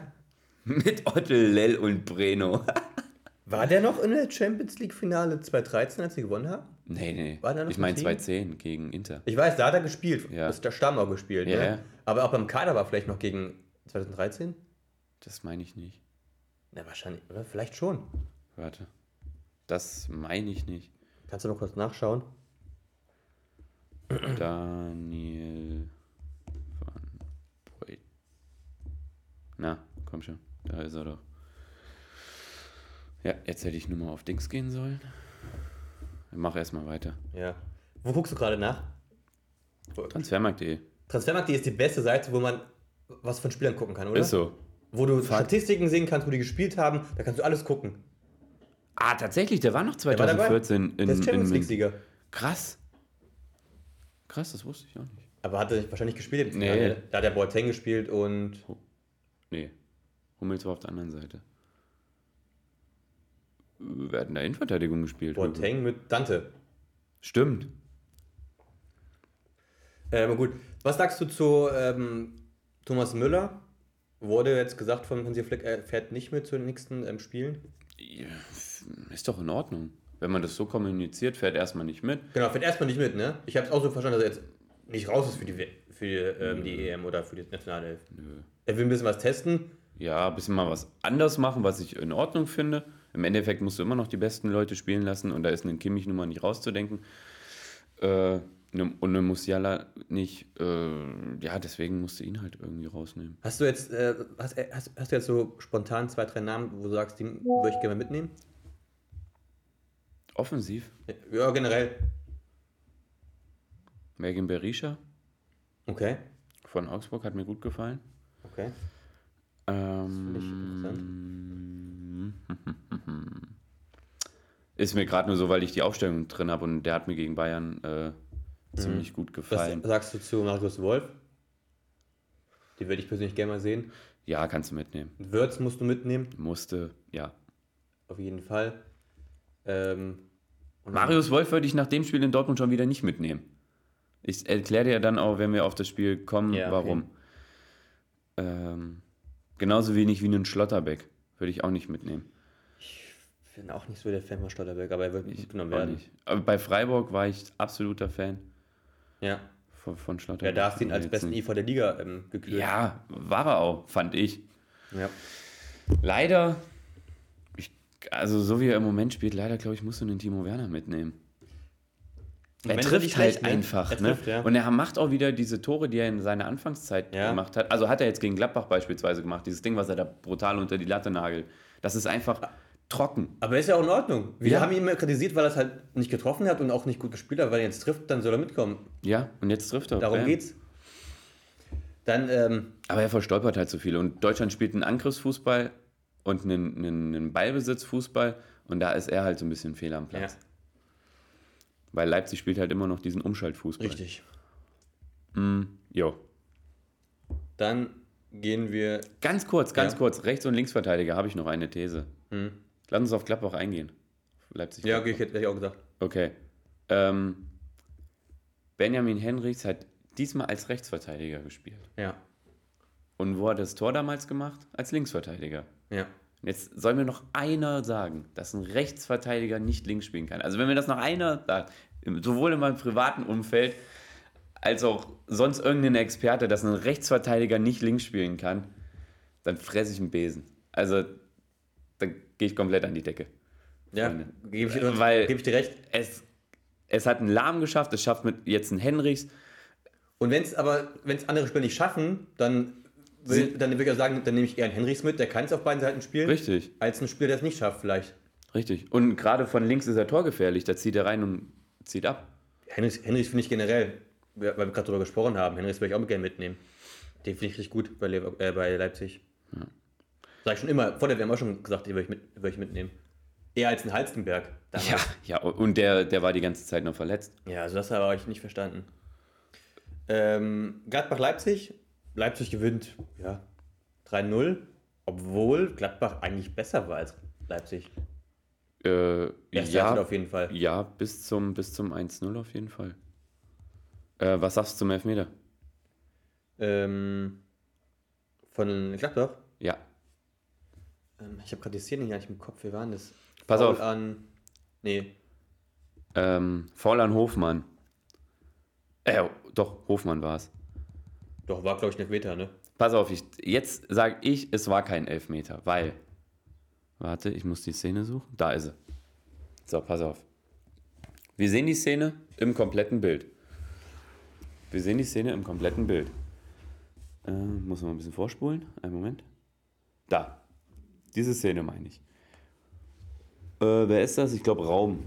Mit Otto Lell und Breno.
War der noch in der Champions League Finale 2013, als sie gewonnen haben?
Nee, nee.
War der noch
ich meine
Team?
2010 gegen Inter.
Ich weiß, da hat er gespielt.
Ja.
Ist der Stamm auch gespielt.
Ja,
ne?
ja.
Aber auch beim Kader war vielleicht noch gegen 2013?
Das meine ich nicht.
Na, wahrscheinlich, oder? Vielleicht schon.
Warte. Das meine ich nicht.
Kannst du noch kurz nachschauen?
Daniel van Beuten. Na, komm schon. Da ist er doch. Ja, jetzt hätte ich nur mal auf Dings gehen sollen. Mach erstmal weiter.
Ja. Wo guckst du gerade nach?
Transfermarkt.de.
Transfermarkt.de ist die beste Seite, wo man was von Spielern gucken kann, oder?
Ist so.
Wo du
Fakt.
Statistiken sehen kannst, wo die gespielt haben. Da kannst du alles gucken.
Ah, tatsächlich, der war noch
war dabei?
2014 in,
Der ist Champions
in
League-Sieger.
Krass. Krass, das wusste ich auch nicht.
Aber hat er wahrscheinlich gespielt im
Nee.
Finale. Da hat der Boateng gespielt und
Nee. Hummels war auf der anderen Seite. Wir hatten da Innenverteidigung gespielt.
Boateng mit Dante.
Stimmt.
Ähm, gut. Was sagst du zu ähm, Thomas Müller? Wurde jetzt gesagt von Hansi Flick, er fährt nicht mehr zu den nächsten ähm, Spielen.
Ja, Ist doch in Ordnung. Wenn man das so kommuniziert, fährt erstmal nicht mit.
Genau, fährt erstmal nicht mit, ne? Ich habe es auch so verstanden, dass er jetzt nicht raus ist für die, für die, ähm, die EM oder für die Nationalelf. Er will ein bisschen was testen.
Ja, ein bisschen mal was anders machen, was ich in Ordnung finde. Im Endeffekt musst du immer noch die besten Leute spielen lassen und da ist ein Kimmich nun mal nicht rauszudenken. Äh, ne- und eine Musiala nicht. Äh, ja, deswegen musst du ihn halt irgendwie rausnehmen.
Hast du jetzt, äh, hast, äh, hast, hast du jetzt so spontan zwei, drei Namen, wo du sagst, die würde ich gerne mitnehmen?
Offensiv.
Ja, generell.
Megan Berisha
Okay.
von Augsburg hat mir gut gefallen.
Okay.
Ähm, ist mir gerade nur so, weil ich die Aufstellung drin habe und der hat mir gegen Bayern äh, ziemlich gut
Was
gefallen.
sagst du zu Marius Wolf? Die würde ich persönlich gerne mal sehen.
Ja, kannst du mitnehmen.
Würz musst du mitnehmen,
Musste, ja.
auf jeden Fall. Ähm,
Marius Wolf würde ich nach dem Spiel in Dortmund schon wieder nicht mitnehmen. Ich erkläre dir dann auch, wenn wir auf das Spiel kommen,
Ja, okay.
warum. Ähm, genauso wenig wie einen Schlotterbeck. Würde ich auch nicht mitnehmen.
Ich bin auch nicht so der Fan von Stolterberg, aber er wird nicht genommen werden.
nicht. Aber bei Freiburg war ich absoluter Fan
Ja.
von, von
Ja,
Schlotterbeck.
da hast du ihn als besten
nicht.
IV der Liga ähm, gekürt.
Ja, war er auch, fand ich.
ja.
Leider, ich, also so wie er im Moment spielt, leider glaube ich, musst du den Timo Werner mitnehmen. Er trifft halt einfach. Ne?
trifft, ja.
Und er macht auch wieder diese Tore, die er in seiner Anfangszeit
Ja.
gemacht hat. Also hat er jetzt gegen Gladbach beispielsweise gemacht, dieses Ding, was er da brutal unter die Latte nagelt. Das ist einfach trocken.
Aber ist ja auch in Ordnung. Wir
Ja.
haben ihn immer kritisiert, weil er es halt nicht getroffen hat und auch nicht gut gespielt hat. Weil er jetzt trifft, dann soll er mitkommen.
Ja, und jetzt trifft er.
Darum
Bam.
geht's. Dann, ähm,
Aber er verstolpert halt so viel. Und Deutschland spielt einen Angriffsfußball und einen, einen, einen Ballbesitzfußball. Und da ist er halt so ein bisschen fehl am Platz.
ja,
Weil Leipzig spielt halt immer noch diesen Umschaltfußball.
richtig.
Jo.
Dann gehen wir.
Ganz kurz, ganz
Ja.
kurz. Rechts- und Linksverteidiger habe ich noch eine These.
Hm.
Lass uns auf Gladbach eingehen. Leipzig.
Ja, okay, ich hätte hätte ich auch gesagt.
Okay. Ähm, Benjamin Henrichs hat diesmal als Rechtsverteidiger gespielt.
Ja.
Und wo hat er das Tor damals gemacht? Als Linksverteidiger.
Ja.
Und Jetzt soll mir noch einer sagen, dass ein Rechtsverteidiger nicht links spielen kann. Also wenn mir das noch einer sagt, sowohl in meinem privaten Umfeld als auch sonst irgendein Experte, dass ein Rechtsverteidiger nicht links spielen kann, dann fresse ich einen Besen. Also dann gehe ich komplett an die Decke.
Ja, gebe ich, dir-
Weil-
gebe ich dir recht.
Es, es hat einen Lahm geschafft, es schafft mit jetzt einen Henrichs.
Und wenn es aber, wenn es andere Spieler nicht schaffen, dann, will, dann würde ich auch sagen, dann nehme ich eher einen Henrichs mit, der kann es auf beiden Seiten spielen,
Richtig,
als ein Spieler, der es nicht schafft, vielleicht.
richtig. Und gerade von links ist er torgefährlich, da zieht er rein und zieht ab.
Henrichs, Henrichs finde ich generell, weil wir gerade darüber gesprochen haben, Henrichs würde ich auch gerne mitnehmen. Den finde ich richtig gut bei, Lever äh, bei Leipzig. Sag ich schon immer, vor der WM auch schon gesagt, den würde ich, mit, würde ich mitnehmen. Eher als ein Halstenberg. damals.
Ja, ja, und der, der war die ganze Zeit noch verletzt.
Ja, also das habe ich nicht verstanden. Ähm, Gladbach-Leipzig. Leipzig gewinnt, ja, 3-0, obwohl Gladbach eigentlich besser war als Leipzig.
Äh, ja,
auf jeden Fall.
ja, bis zum, bis zum 1-0 auf jeden Fall. Äh, was sagst du zum Elfmeter?
Ähm, von Gladbach.
Ja,
Ähm, ich habe gerade die Szene hier nicht im Kopf. Wie waren das?
Pass
Foul
auf.
An, nee,
ähm, Foul an Hofmann. Äh, doch, Hofmann war es.
Doch, war glaube ich ein Elfmeter, ne?
Pass auf, ich, jetzt sage ich, es war kein Elfmeter, weil. Warte, ich muss die Szene suchen. Da ist sie. So, pass auf. Wir sehen die Szene im kompletten Bild. Wir sehen die Szene im kompletten Bild. Äh, muss man ein bisschen vorspulen. Einen Moment. Da. Diese Szene meine ich. Äh, wer ist das? Ich glaube Raum.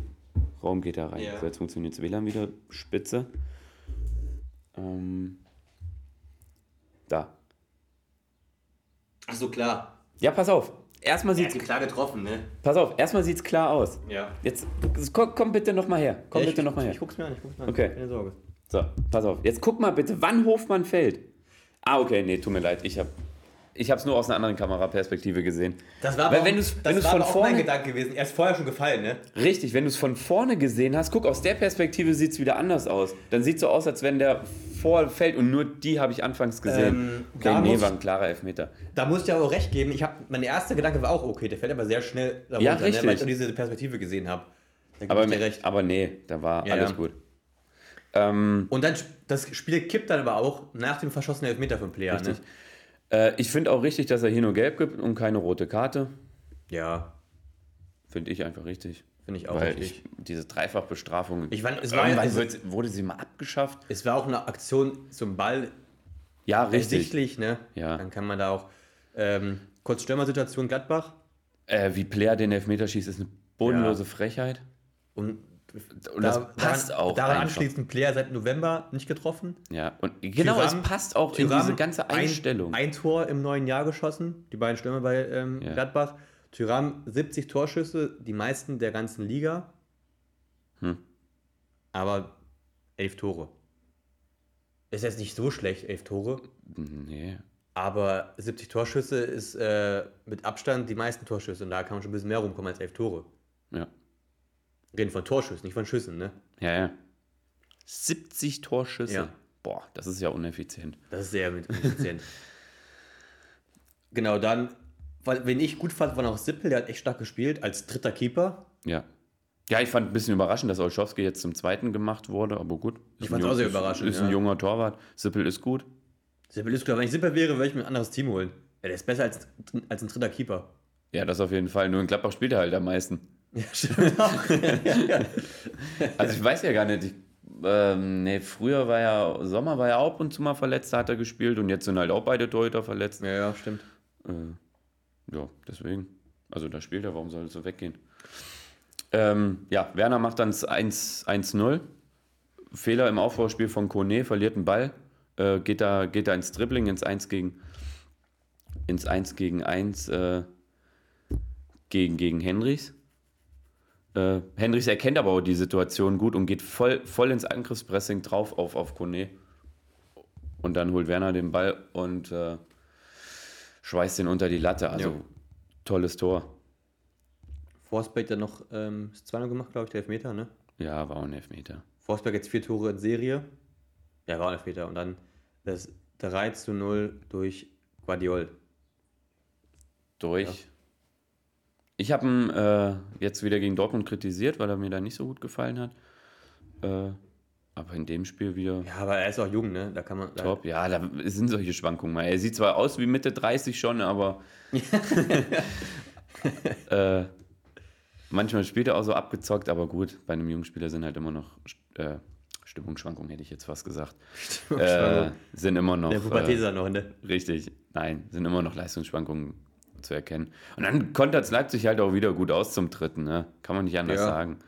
Raum geht da rein.
Ja.
So, jetzt funktioniert das WLAN wieder. Spitze. Ähm, da.
Ach so, klar.
Ja, pass auf. Erstmal
Er
sieht's,
hat klar getroffen, ne?
pass auf, erstmal sieht's klar aus.
Ja.
Jetzt komm, komm bitte noch mal her. Komm
ja,
bitte
ich,
noch mal her.
Ich guck's mir an, ich guck's mir an.
Okay.
Keine Sorge.
So, pass auf. Jetzt guck mal bitte, wann Hofmann fällt. Ah, okay, nee, tut mir leid. Ich habe ich hab's nur aus einer anderen Kameraperspektive gesehen.
Das war
Weil
aber
wenn
auch-
du's-
das
wenn du's
war
von
auch mein
vorne-
Gedanke gewesen. Er ist vorher schon gefallen, ne?
Richtig, wenn du es von vorne gesehen hast, guck, aus der Perspektive sieht's wieder anders aus. Dann sieht so aus, als wenn der vorfällt und nur die habe ich anfangs gesehen.
Ähm,
okay, nee,
muss-
war ein klarer Elfmeter.
Da muss ich dir aber auch recht geben. Ich hab, mein erster Gedanke war auch, okay, der fällt aber sehr schnell da
Ja, richtig.
Ne, weil ich diese Perspektive gesehen habe.
Aber,
recht.
aber nee, da war
Ja,
alles
ja.
gut. Ähm,
Und dann, das Spiel kippt dann aber auch nach dem verschossenen Elfmeter vom Player,
Richtig.
ne?
Äh, ich finde auch richtig, dass er hier nur gelb gibt und keine rote Karte.
Ja,
Finde ich einfach richtig.
finde ich auch
Weil
richtig.
ich, diese Dreifachbestrafung.
Ich fand, es war,
irgendwann wird, wurde sie mal abgeschafft.
es war auch eine Aktion zum Ball
Ja, richtig.
ersichtlich, ne?
Ja.
Dann kann man da auch ähm, kurz Stürmersituation Gladbach.
Äh, wie Player den Elfmeter schießt, ist eine bodenlose Frechheit.
Und,
Und das passt
daran,
auch
Daran
einfach.
anschließend Player seit November nicht getroffen.
Ja, und genau,
Thuram-
es passt auch in
Thuram
diese ganze Einstellung.
Ein, ein Tor im neuen Jahr geschossen, die beiden Stürmer bei ähm,
Ja.
Gladbach. Tyram 70 Torschüsse, die meisten der ganzen Liga.
Hm.
Aber elf Tore. Ist jetzt nicht so schlecht, elf Tore.
nee.
Aber 70 Torschüsse ist äh, mit Abstand die meisten Torschüsse. Und da kann man schon ein bisschen mehr rumkommen als elf Tore.
Ja.
Reden von Torschüssen, nicht von Schüssen, ne?
Ja, ja. 70 Torschüsse.
Ja.
Boah, das ist ja uneffizient.
Das ist sehr effizient. Genau, dann, weil, wen ich gut fand, war noch Sippel, der hat echt stark gespielt, als dritter Keeper.
Ja. Ja, ich fand ein bisschen überraschend, dass Olschowski jetzt zum zweiten gemacht wurde, aber gut.
Ich fand's
ein
auch sehr überraschend,
Ist, ist ein
ja.
junger Torwart. Sippel ist gut.
Sippel ist klar, wenn ich Sippel wäre, würde ich mir ein anderes Team holen. Ja, der ist besser als, als ein dritter Keeper.
Ja, das auf jeden Fall. Nur in Gladbach spielt er halt am meisten.
Ja, stimmt auch.
Also ich weiß ja gar nicht. Ich, ähm, nee, früher war ja, Sommer war ja auch ab und zu mal verletzt, da hat er gespielt und jetzt sind halt auch beide Torhüter verletzt.
ja, ja, stimmt.
Äh, ja, deswegen. Also da spielt er, warum soll es so weggehen? Ähm, ja, Werner macht dann das 1 1-0. Fehler im Aufbauspiel von Kone, verliert einen Ball, äh, geht, da, geht da ins Dribbling, ins 1 gegen ins 1 gegen 1 äh, gegen, gegen Henrichs. Äh, Henrichs erkennt aber auch die Situation gut und geht voll, voll ins Angriffspressing drauf auf, auf Kone. Und dann holt Werner den Ball und äh, schweißt den unter die Latte. Also
Ja.
tolles Tor.
Forsberg dann noch ähm, 2 gemacht, glaube ich, der Elfmeter, ne?
Ja, war auch ein Elfmeter.
Forsberg jetzt vier Tore in Serie. Ja, war ein Elfmeter. Und dann das 3 zu 0 durch Guardiol.
Durch. Ich habe ihn äh, jetzt wieder gegen Dortmund kritisiert, weil er mir da nicht so gut gefallen hat. Äh, aber in dem Spiel wieder
Ja, aber er ist auch jung, ne? Da kann man. Da,
top. Ja, da sind solche Schwankungen mal. Er sieht zwar aus wie Mitte 30 schon, aber äh, manchmal spielt er auch so abgezockt, aber gut, bei einem jungen Spieler sind halt immer noch äh, Stimmungsschwankungen, hätte ich jetzt fast gesagt. Äh, sind immer noch.
der
äh,
Pubertäser noch, ne?
Richtig, nein, sind immer noch Leistungsschwankungen zu erkennen. Und dann kontert Leipzig halt auch wieder gut aus zum dritten, ne? Kann man nicht anders
Ja.
sagen.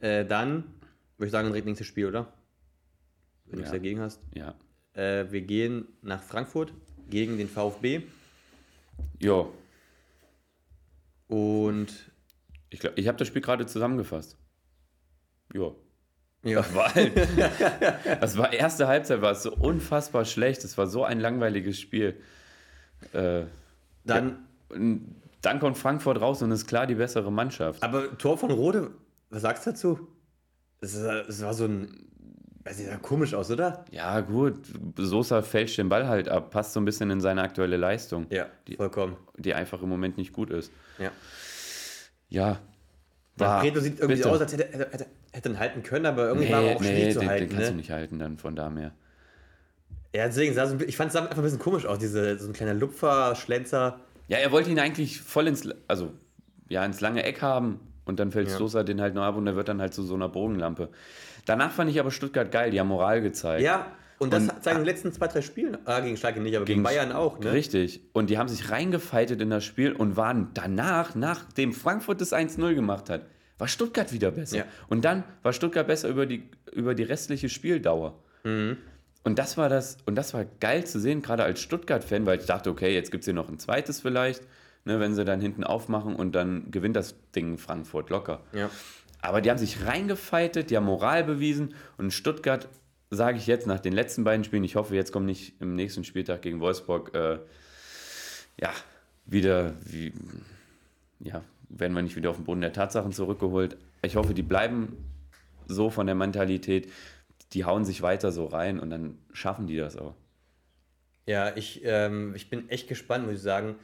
Äh, dann würde ich sagen, direkt nächstes Spiel, oder? Wenn du nichts
Ja.
dagegen hast.
Ja.
Äh, wir gehen nach Frankfurt gegen den VfB.
Jo,
Und.
ich glaube, ich habe das Spiel gerade zusammengefasst. Jo.
Ja.
Das war halt, das war erste Halbzeit, war es so unfassbar schlecht. Es war so ein langweiliges Spiel. Äh,
Dann.
und dann kommt Frankfurt raus und ist klar die bessere Mannschaft.
Aber Tor von Rode, was sagst du dazu? Es war, war so ein. Es sah komisch aus, oder?
Ja, gut, Sosa fälscht den Ball halt ab, passt so ein bisschen in seine aktuelle Leistung,
Ja,
Die-
vollkommen.
die einfach im Moment nicht gut ist.
Ja.
Ja.
Ja, Preto sieht irgendwie
bitte.
aus, als hätte er hätte, hätte ihn halten können, aber irgendwie war er
Nee,
auch
nee,
schwierig
den,
zu
den
halten.
kannst du
Ne?
nicht halten dann von da mehr.
Ja, deswegen sah so ich fand es einfach ein bisschen komisch aus, diese, so ein kleiner Lupfer, Schlenzer.
Ja, er wollte ihn eigentlich voll ins, also, ja, ins lange Eck haben und dann fällt
Ja.
Sosa den halt noch ab und er wird dann halt zu so einer Bogenlampe. Danach fand ich aber Stuttgart geil, die haben Moral gezeigt.
Ja, und das
Und-
zeigen die letzten zwei, drei Spielen. Ah, gegen Schalke nicht, aber gegen, Bayern auch, ne?
Richtig. Und die haben sich reingefeitet in das Spiel und waren danach, nachdem Frankfurt das 1-0 gemacht hat, war Stuttgart wieder besser.
Ja.
Und dann war Stuttgart besser über die, über die restliche Spieldauer.
Mhm.
Und das war das, und das war geil zu sehen, gerade als Stuttgart-Fan, weil ich dachte, okay, jetzt gibt es hier noch ein zweites vielleicht, ne, wenn sie dann hinten aufmachen und dann gewinnt das Ding Frankfurt locker.
Ja.
Aber die haben sich reingefeitet, die haben Moral bewiesen und Stuttgart, sage ich jetzt nach den letzten beiden Spielen, ich hoffe, jetzt kommt nicht im nächsten Spieltag gegen Wolfsburg, äh, ja, wieder, wie, ja, werden wir nicht wieder auf den Boden der Tatsachen zurückgeholt. Ich hoffe, die bleiben so von der Mentalität, die hauen sich weiter so rein und dann schaffen die das auch.
Ja, ich, ähm, ich bin echt gespannt, muss ich sagen,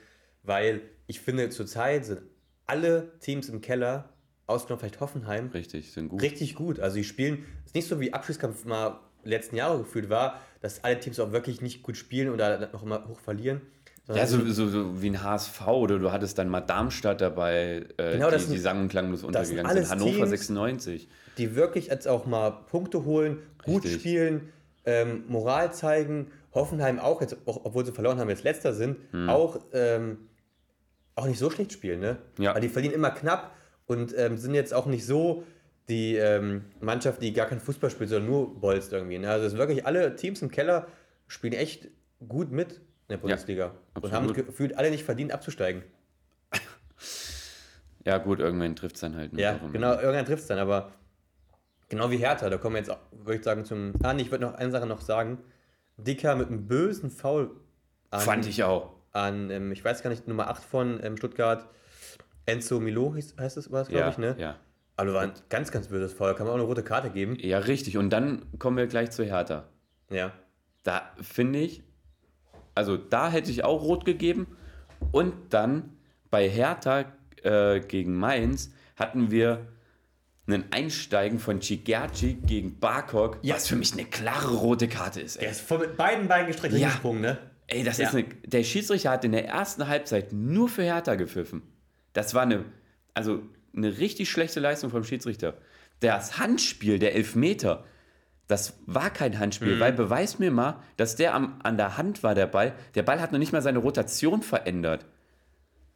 weil ich finde, zurzeit sind alle Teams im Keller, ausgenommen vielleicht Hoffenheim,
Richtig, sind gut.
richtig gut. Also die spielen, es ist nicht so wie Abschiedskampf mal letzten Jahre gefühlt war, dass alle Teams auch wirklich nicht gut spielen oder noch immer hoch verlieren.
Ja, so, so, so wie ein HSV oder du hattest dann mal Darmstadt dabei, äh,
Genau,
die,
sind-
die sang- und klanglos
sind
untergegangen sind. Hannover
Teams,
96.
die wirklich jetzt auch mal Punkte holen, gut
Richtig.
spielen, ähm, Moral zeigen. Hoffenheim auch, jetzt, auch, obwohl sie verloren haben, jetzt letzter sind,
Hm.
auch, ähm, auch nicht so schlecht spielen. Ne?
Ja.
Weil die verlieren immer knapp und ähm, sind jetzt auch nicht so die ähm, Mannschaft, die gar kein Fußball spielt, sondern nur bolzt irgendwie. Ne? Also es ist wirklich alle Teams im Keller spielen echt gut mit in der Bundesliga und haben gefühlt alle nicht verdient abzusteigen.
Ja, gut, irgendwann trifft es dann halt. nur
Ja,
darum.
genau, irgendwann trifft es dann, aber genau wie Hertha, da kommen wir jetzt, auch, würde ich sagen, zum. Ah, nee, ich würde noch eine Sache noch sagen. Dicker mit einem bösen Foul an,
Fand ich auch.
an ähm, ich weiß gar nicht, Nummer 8 von ähm, Stuttgart, Enzo Milo heißt es, war es, glaube
Ja,
ich, ne?
ja.
Also war ein ganz, ganz böses Foul, kann man auch eine rote Karte geben.
ja, richtig. Und dann kommen wir gleich zu Hertha.
Ja.
Da finde ich, Also da hätte ich auch rot gegeben. Und dann bei Hertha äh, gegen Mainz hatten wir einen Einsteigen von Chigerci gegen Barkok,
Ja.
was für mich eine klare rote Karte ist. Ey,
Der ist voll mit beiden Beinen gestreckt
Ja.
hingesprungen, ne?
ey das
Ja.
ist eine, der Schiedsrichter hat in der ersten Halbzeit nur für Hertha gepfiffen. Das war eine, also eine richtig schlechte Leistung vom Schiedsrichter. Das Handspiel, der Elfmeter, das war kein Handspiel,
Mhm.
weil beweis mir mal, dass der am, an der Hand war, der Ball. Der Ball hat noch nicht mal seine Rotation verändert.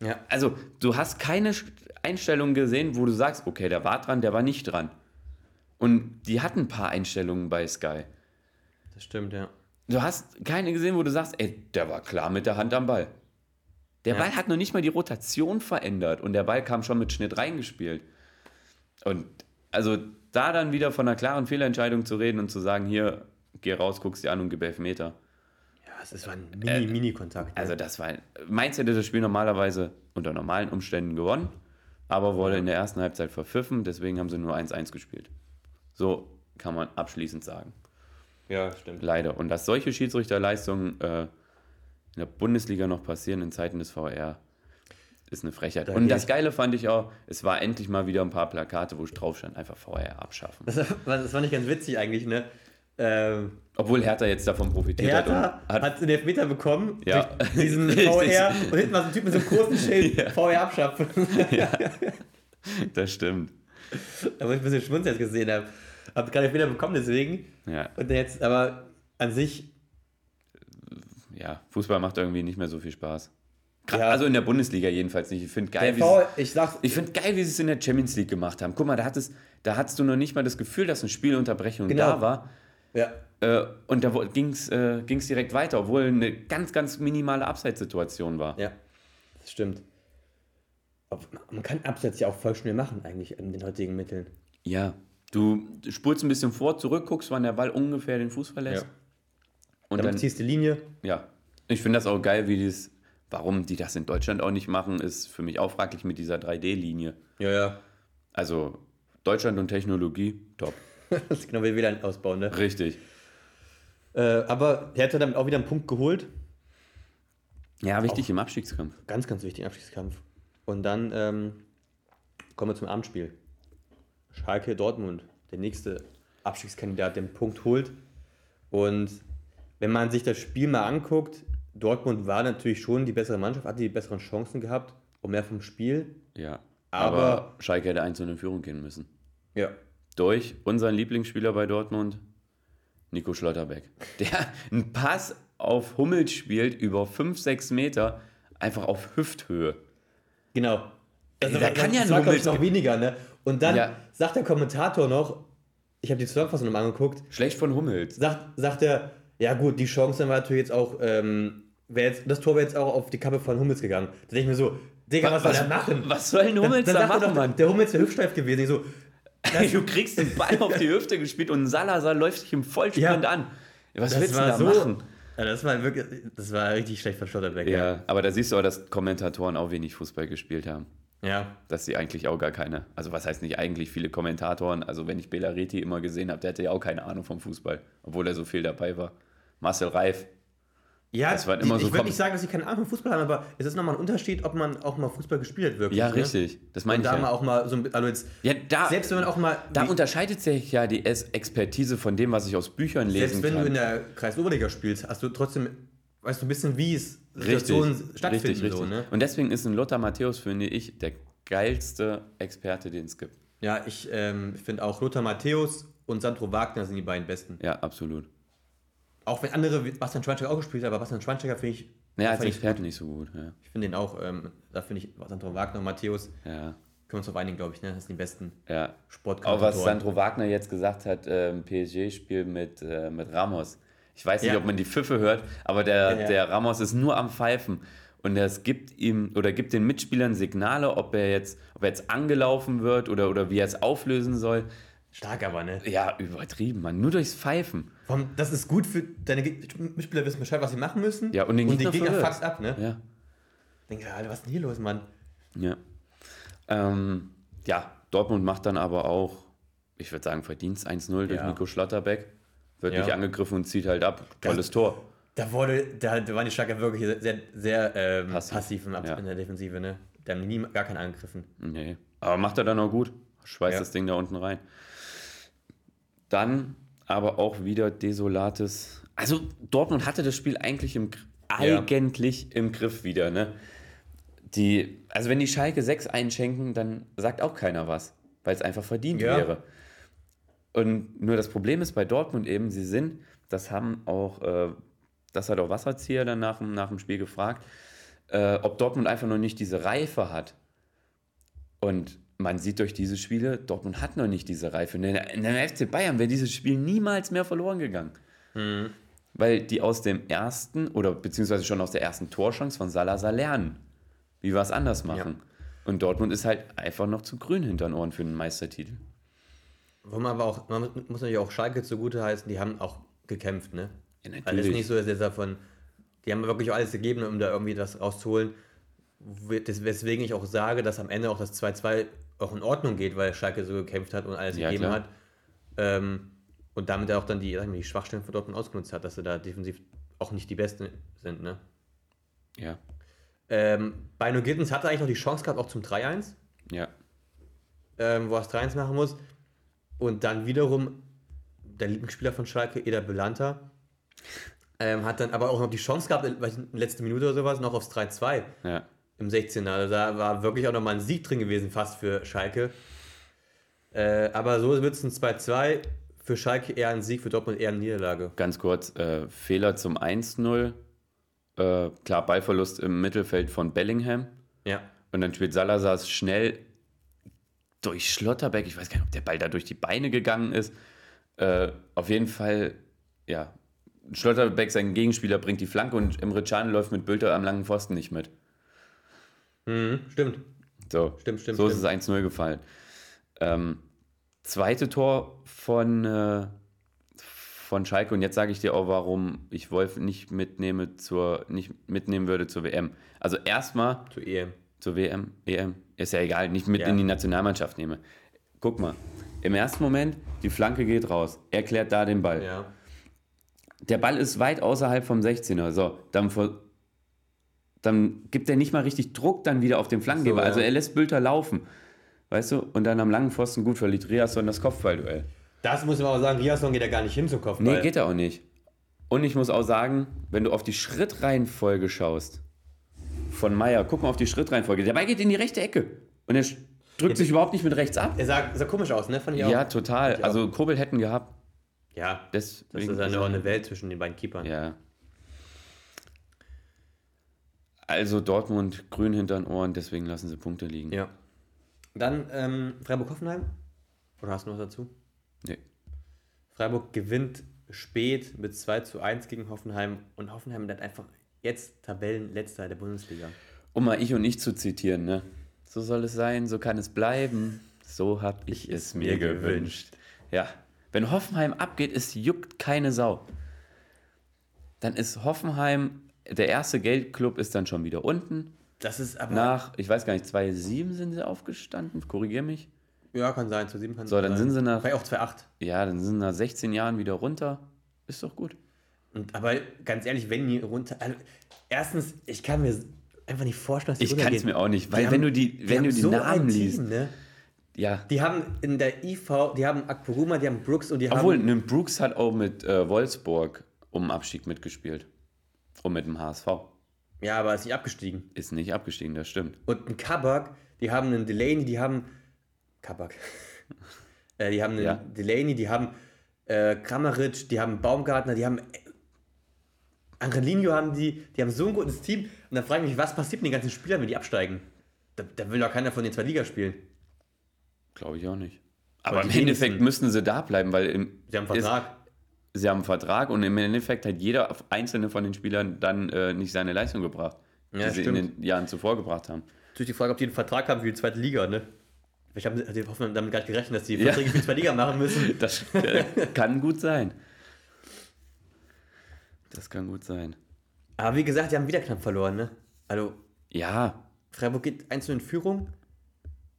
Ja.
Also, du hast keine Einstellungen gesehen, wo du sagst, okay, der war dran, der war nicht dran. Und die hatten ein paar Einstellungen bei Sky.
Das stimmt, ja.
Du hast keine gesehen, wo du sagst, ey, der war klar mit der Hand am Ball. Der
Ja.
Ball hat noch nicht mal die Rotation verändert und der Ball kam schon mit Schnitt reingespielt. Und also da dann wieder von einer klaren Fehlentscheidung zu reden und zu sagen, hier, geh raus, guckst dir an und gib Elfmeter.
Ja, es ist- war ein Mini, Mini-Kontakt. ne?
Also das war, Mainz hätte das Spiel normalerweise unter normalen Umständen gewonnen, aber wurde in der ersten Halbzeit verpfiffen, deswegen haben sie nur 1-1 gespielt. So kann man abschließend sagen.
ja, stimmt.
Leider. Und dass solche Schiedsrichterleistungen äh, in der Bundesliga noch passieren in Zeiten des VR, ist eine Frechheit.
Da
Und das Geile fand ich auch, es war endlich mal wieder ein paar Plakate, wo drauf stand, einfach VR abschaffen.
Das, war- das fand ich ganz witzig eigentlich, ne? Ähm,
Obwohl Hertha jetzt davon profitiert
Hertha
hat. Und hat
den Elfmeter bekommen,
Ja.
diesen. VR und hinten war so ein Typ mit so einem großen Schild, VR abschaffen.
das stimmt.
da muss ich ein bisschen schmunzeln jetzt gesehen habe. Hab gerade Elfmeter bekommen deswegen.
Ja.
Und jetzt, aber an sich,
ja, Fußball macht irgendwie nicht mehr so viel Spaß.
Ja.
Also in der Bundesliga jedenfalls nicht. Ich finde geil,
ich sag's,
Ich finde geil, wie sie es in der Champions League gemacht haben. Guck mal, da, hattest, da hattest du noch nicht mal das Gefühl, dass eine Spielunterbrechung
Genau.
da war.
Ja,
Äh, und da ging es äh, ging's direkt weiter, obwohl eine ganz, ganz minimale Abseitssituation war.
ja, das stimmt. Man kann Abseits ja auch voll schnell machen, eigentlich, in den heutigen Mitteln.
Ja. Du spulst ein bisschen vor, zurück, guckst, wann der Ball ungefähr den Fuß verlässt.
Ja.
Und
Dann
dann,
ziehst du die Linie.
ja. Ich finde das auch geil, wie das, warum die das in Deutschland auch nicht machen, ist für mich auch fraglich mit dieser 3D-Linie.
Ja, ja.
Also Deutschland und Technologie, top.
Das ist genau wie WLAN ausbauen, ne?
Richtig.
Äh, aber Hertha hat damit auch wieder einen Punkt geholt.
Ja, wichtig im Abstiegskampf.
Ganz, ganz wichtigen Abstiegskampf. Und dann ähm, kommen wir zum Abendspiel. Schalke Dortmund, der nächste Abstiegskandidat, den Punkt holt. Und wenn man sich das Spiel mal anguckt, Dortmund war natürlich schon die bessere Mannschaft, hatte die besseren Chancen gehabt und mehr vom Spiel.
Ja.
Aber-
Aber, Schalke hätte 1 in Führung gehen müssen.
Ja.
Durch unseren Lieblingsspieler bei Dortmund, Nico Schlotterbeck. Der einen Pass auf Hummels spielt über 5, 6 Meter, einfach auf Hüfthöhe.
Genau. Also,
Da kann ja nur
noch weniger, ne? Und dann
Ja.
sagt der Kommentator noch, ich habe die Zusammenfassung nochmal angeguckt,
Schlecht von Hummels.
sagt, sagt er, ja gut, die Chance war natürlich jetzt auch, ähm, jetzt, das Tor wäre jetzt auch auf die Kappe von Hummels gegangen. Da denke ich mir so, Digga, was, soll er machen?
Was soll ein Hummels
dann
da
sagt er
machen,
doch,
Mann?
Der Hummels wäre hüftsteif gewesen. Ich so,
Du kriegst den Ball auf die Hüfte gespielt und ein Salazar läuft dich im Vollsprint
Ja.
an. Was
das
willst du da
so,
machen?
Ja, das war wirklich, das war richtig schlecht von Schlotterbeck.
Ja, aber da siehst du auch, dass Kommentatoren auch wenig Fußball gespielt haben.
ja.
Dass sie eigentlich auch gar keine, also was heißt nicht eigentlich viele Kommentatoren, also wenn ich Belareti immer gesehen habe, der hatte ja auch keine Ahnung vom Fußball, obwohl er so viel dabei war. Marcel Reif,
Ja,
Das
die-
immer
ich
so
würde
Kom-
nicht sagen, dass sie keine Ahnung vom Fußball haben, aber es ist nochmal ein Unterschied, ob man auch mal Fußball gespielt hat, wirklich.
ja
ne?
richtig, das meine
Und
ich
da
ja.
mal auch mal so ein also jetzt,
ja da,
selbst wenn man auch mal,
da unterscheidet sich ja die Expertise von dem, was ich aus Büchern lesen
selbst wenn
kann.
du in der Kreisoberliga spielst, hast du trotzdem, weißt du ein bisschen, wie es
richtig,
Situationen
richtig,
stattfinden.
richtig.
So, ne?
Und deswegen ist ein Lothar Matthäus, finde ich, der geilste Experte, den es gibt.
Ja, ich ähm, finde auch Lothar Matthäus und Sandro Wagner sind die beiden besten.
Ja, absolut.
Auch wenn andere, Bastian Schweinsteiger auch gespielt hat, aber Bastian Schweinsteiger finde ich,
Ja, als Experte nicht so gut. Ja.
ich finde den auch, ähm, da finde ich Sandro Wagner und Matthäus,
ja,
können wir uns auf einigen, glaube ich, ne? Das sind die besten
ja. Auch was Sandro Wagner jetzt gesagt hat, ähm, PSG-Spiel mit, äh, mit Ramos. Ich weiß nicht,
Ja.
ob man die Pfiffe hört, aber der,
ja.
der Ramos ist nur am Pfeifen. Und das gibt ihm oder gibt den Mitspielern Signale, ob er jetzt, ob er jetzt angelaufen wird oder, oder wie er es auflösen soll.
Stark aber, ne?
Ja, übertrieben, man. Nur durchs Pfeifen.
Vom, das ist gut für deine Mitspieler wissen Bescheid, was sie machen müssen.
Ja, und den
die
Gegner
Gegner
verwirrt.
fuckst ab, ne?
Ja.
Denke, Alter, was ist denn hier los, Mann?
Ja. Ähm, ja, Dortmund macht dann aber auch, ich würde sagen, Verdienst 1-0 durch
Ja.
Nico Schlotterbeck. Wird
Ja.
nicht angegriffen und zieht halt ab. Tolles Tor.
Da wurde, da, da waren die Schalke wirklich sehr, sehr ähm,
Passiv.
passiv, im Ab
Ja.
in der Defensive, ne? Da haben die nie, gar keinen angegriffen.
Nee. Aber macht er dann auch gut. Schweißt
Ja.
das Ding da unten rein. Dann aber auch wieder desolates. Also Dortmund hatte das Spiel eigentlich im, Gr-
Ja.
eigentlich im Griff wieder, ne? Die, also wenn die Schalke 6 einschenken, dann sagt auch keiner was, weil es einfach verdient
Ja.
wäre. Und nur das Problem ist bei Dortmund eben, sie sind, das haben auch, äh, das hat auch Wasserzieher dann nach, dem- nach dem Spiel gefragt, äh, ob Dortmund einfach noch nicht diese Reife hat. Und man sieht durch diese Spiele, Dortmund hat noch nicht diese Reife. In der, in der FC Bayern wäre dieses Spiel niemals mehr verloren gegangen. Weil die aus dem ersten oder beziehungsweise schon aus der ersten Torchance von Salazar lernen, wie wir es anders machen. Und Dortmund ist halt einfach noch zu grün hinter den Ohren für einen Meistertitel.
Wo man aber auch, man muss natürlich auch Schalke zugute heißen, die haben auch gekämpft, ne?
Ja,
Also es ist
natürlich.
nicht so, dass jetzt davon, die haben wirklich alles gegeben, um da irgendwie das rauszuholen. Weswegen ich auch sage, dass am Ende auch das 2-2 auch in Ordnung geht, weil Schalke so gekämpft hat und alles
Ja,
gegeben
klar.
hat. Ähm, und damit auch dann die, sag ich mal, die Schwachstellen von Dortmund ausgenutzt hat, dass sie da defensiv auch nicht die Besten sind, ne?
Ja,
Ähm, Bino Gittens hatte eigentlich noch die Chance gehabt, auch zum 3-1.
ja.
ähm, wo er das 3-1 machen muss. Und dann wiederum der Lieblingsspieler von Schalke, Eder Belanta, ähm, hat dann aber auch noch die Chance gehabt, in, der letzten Minute oder sowas, noch aufs 3-2
ja.
Im 16er. Also da war wirklich auch nochmal ein Sieg drin gewesen, fast für Schalke. Äh, aber so wird es ein 2-2. Für Schalke eher ein Sieg, für Dortmund eher eine Niederlage.
Ganz kurz, äh, Fehler zum 1-0. Äh, klar, Ballverlust im Mittelfeld von Bellingham.
Ja.
Und dann spielt Salazar schnell durch Schlotterbeck. Ich weiß gar nicht, ob der Ball da durch die Beine gegangen ist. Äh, auf jeden Fall, ja. Schlotterbeck, sein Gegenspieler, bringt die Flanke und Emre Can läuft mit Bülter am langen Pfosten nicht mit.
Mhm, stimmt.
So,
Stimmt, stimmt,
so ist
stimmt.
es 1-0 gefallen. Ähm, zweite Tor von, äh, von Schalke und jetzt sage ich dir auch, warum ich Wolf nicht mitnehme zur, nicht mitnehmen würde zur WM. Also erstmal
Zu EM.
zur WM, EM, ist ja egal, nicht mit
Ja.
in die Nationalmannschaft nehme. Guck mal, im ersten Moment, die Flanke geht raus, er klärt da den Ball.
Ja.
Der Ball ist weit außerhalb vom 16er. So, dann, dann gibt er nicht mal richtig Druck dann wieder auf den Flankengeber.
So, ja.
Also er lässt Bülter laufen. Weißt du? Und dann am langen Pfosten gut verliert Riasson das Kopfballduell.
Das muss man aber sagen, Riasson geht ja gar nicht hin zum Kopfball.
Nee, geht er auch nicht. Und ich muss auch sagen, wenn du auf die Schrittreihenfolge schaust von Meier, guck mal auf die Schrittreihenfolge. Der Ball geht in die rechte Ecke. Und er drückt sich überhaupt nicht mit rechts ab.
Er sah, sah komisch aus, ne? Fand ich auch.
Ja, total.
auch.
Also Kobel hätten gehabt.
Ja,
Deswegen
das ist eine, auch eine Welt zwischen den beiden Keepern.
Ja. Also Dortmund grün hinter den Ohren, deswegen lassen sie Punkte liegen.
Ja. Dann ähm, Freiburg-Hoffenheim. Oder hast du noch was dazu?
Nee.
Freiburg gewinnt spät mit 2 zu 1 gegen Hoffenheim und Hoffenheim hat einfach jetzt Tabellenletzter der Bundesliga.
Um mal ich und ich zu zitieren, ne? So soll es sein, so kann es bleiben, so hab ich es mir gewünscht. Ja. Wenn Hoffenheim abgeht, es juckt keine Sau. Dann ist Hoffenheim, der erste Geldclub ist dann schon wieder unten.
Das ist aber.
Nach, ich weiß gar nicht, 2,7 sind sie aufgestanden, korrigier mich.
ja, kann sein, zu 7 kann
So, dann
sein.
sind sie nach-
Vielleicht auch 2-8.
Ja, dann sind nach 16 Jahren wieder runter. Ist doch gut.
Und, aber ganz ehrlich, wenn die runter. Also, erstens, ich kann mir einfach nicht vorstellen, dass die
Ich kann es mir auch nicht,
Die
weil
haben-
wenn du die, wenn
haben
du die
so
Namen
ein
liest,
Team, ne?
ja.
Die haben in der IV, die haben Akpoguma, die haben Brooks und die
Obwohl,
haben.
ne, Brooks hat auch mit äh, Wolfsburg um Abstieg mitgespielt. Und mit dem HSV.
Ja, aber ist nicht abgestiegen.
Ist nicht abgestiegen, das stimmt.
Und ein Kabak, die haben einen Delaney, die haben. Kabak. äh, die haben einen
Ja.
Delaney, die haben äh, Kramaric, die haben Baumgartner, die haben. Äh, Angelino haben die, die haben so ein gutes Team. Und dann frage ich mich, was passiert mit den ganzen Spielern, wenn die absteigen? Da, da will doch keiner von den zwei Liga spielen.
Glaube ich auch nicht. Aber im Endeffekt müssten sie da bleiben, weil im,
Sie haben einen Vertrag.
Sie haben einen Vertrag und im Endeffekt hat jeder einzelne von den Spielern dann äh, nicht seine Leistung gebracht,
Ja,
die sie in
stimmt.
den Jahren zuvor gebracht haben.
Natürlich die Frage, ob die einen Vertrag haben für die zweite Liga, ne? Ich habe die hoffen damit gar nicht gerechnet, dass die
Ja.
Verträge für die zweite Liga machen müssen.
Das äh, kann gut sein. Das kann gut sein.
Aber wie gesagt, die haben wieder knapp verloren, ne? Also,
Ja,
Freiburg geht 1 in Führung.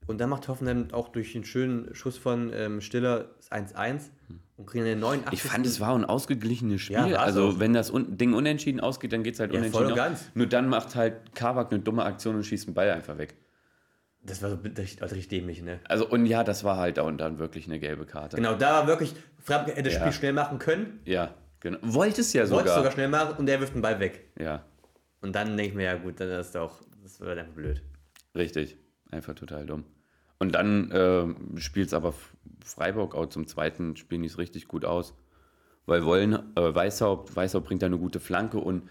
Und dann macht Hoffenheim auch durch einen schönen Schuss von ähm, Stiller das 1-1 und kriegen eine 89.
Ich fand, es war ein ausgeglichenes Spiel.
Ja,
also,
auch.
wenn das un Ding unentschieden ausgeht, dann geht es halt
Ja,
unentschieden.
voll und ganz.
Nur dann macht halt Kabak eine dumme Aktion und schießt den Ball einfach weg.
Das war so richtig, also richtig dämlich, ne?
Also, und ja, das war halt dann, dann wirklich eine gelbe Karte.
Genau, da war wirklich, Freiburg hätte das
Ja.
Spiel schnell machen können,
Ja, genau. Wollte es ja
wollte
sogar.
es sogar schnell machen und der wirft den Ball weg.
Ja,
Und dann denke ich mir, ja gut, dann ist doch, das wird einfach blöd.
richtig. Einfach total dumm. Und dann äh, spielt es aber Freiburg auch zum zweiten, spielen die es richtig gut aus. Weil Wollen, äh, Weißhaupt, Weißhaupt bringt da eine gute Flanke und,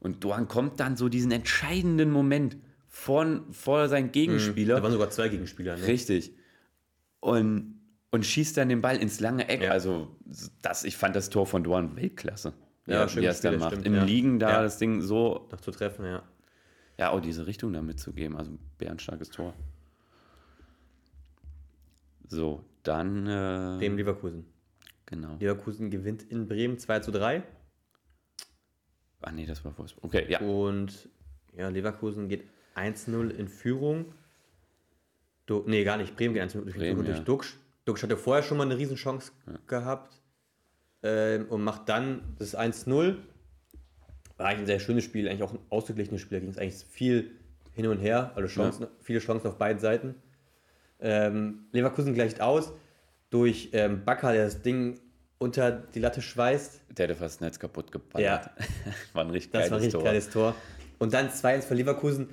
und Doan kommt dann so diesen entscheidenden Moment von, vor seinen Gegenspieler.
Da waren sogar zwei Gegenspieler, ne?
Richtig. Und, und schießt dann den Ball ins lange Eck.
Ja.
Also, das, ich fand das Tor von Doan Weltklasse.
Ja,
Ja,
schön
wie er es da
gespielt,
macht.
stimmt,
Im
ja.
Liegen da das Ding so,
Noch zu treffen, ja.
Ja, auch diese Richtung da mitzugeben. Also, bärenstarkes Tor. So, dann. Äh,
Dem Leverkusen.
genau.
Leverkusen gewinnt in Bremen 2 zu 3
Ah, nee, das war Wolfsburg. Okay, ja.
und ja, Leverkusen geht 1-0 in Führung. Du, nee, gar nicht. Bremen geht 1-0 durch,
Bremen,
durch
ja.
Duxch. Duxch hatte vorher schon mal eine Riesenchance gehabt ähm, und macht dann das 1-0. War eigentlich ein sehr schönes Spiel, eigentlich auch ein ausgeglichenes Spiel. Da ging es eigentlich viel hin und her, also Chancen, viele Chancen auf beiden Seiten. Ähm, Leverkusen gleicht aus durch ähm, Bakker, der das Ding unter die Latte schweißt.
Der hätte fast das Netz kaputt geballert. war ein richtig
Das
geiles
war ein richtig
Tor.
geiles Tor. Und dann 2-1 für Leverkusen.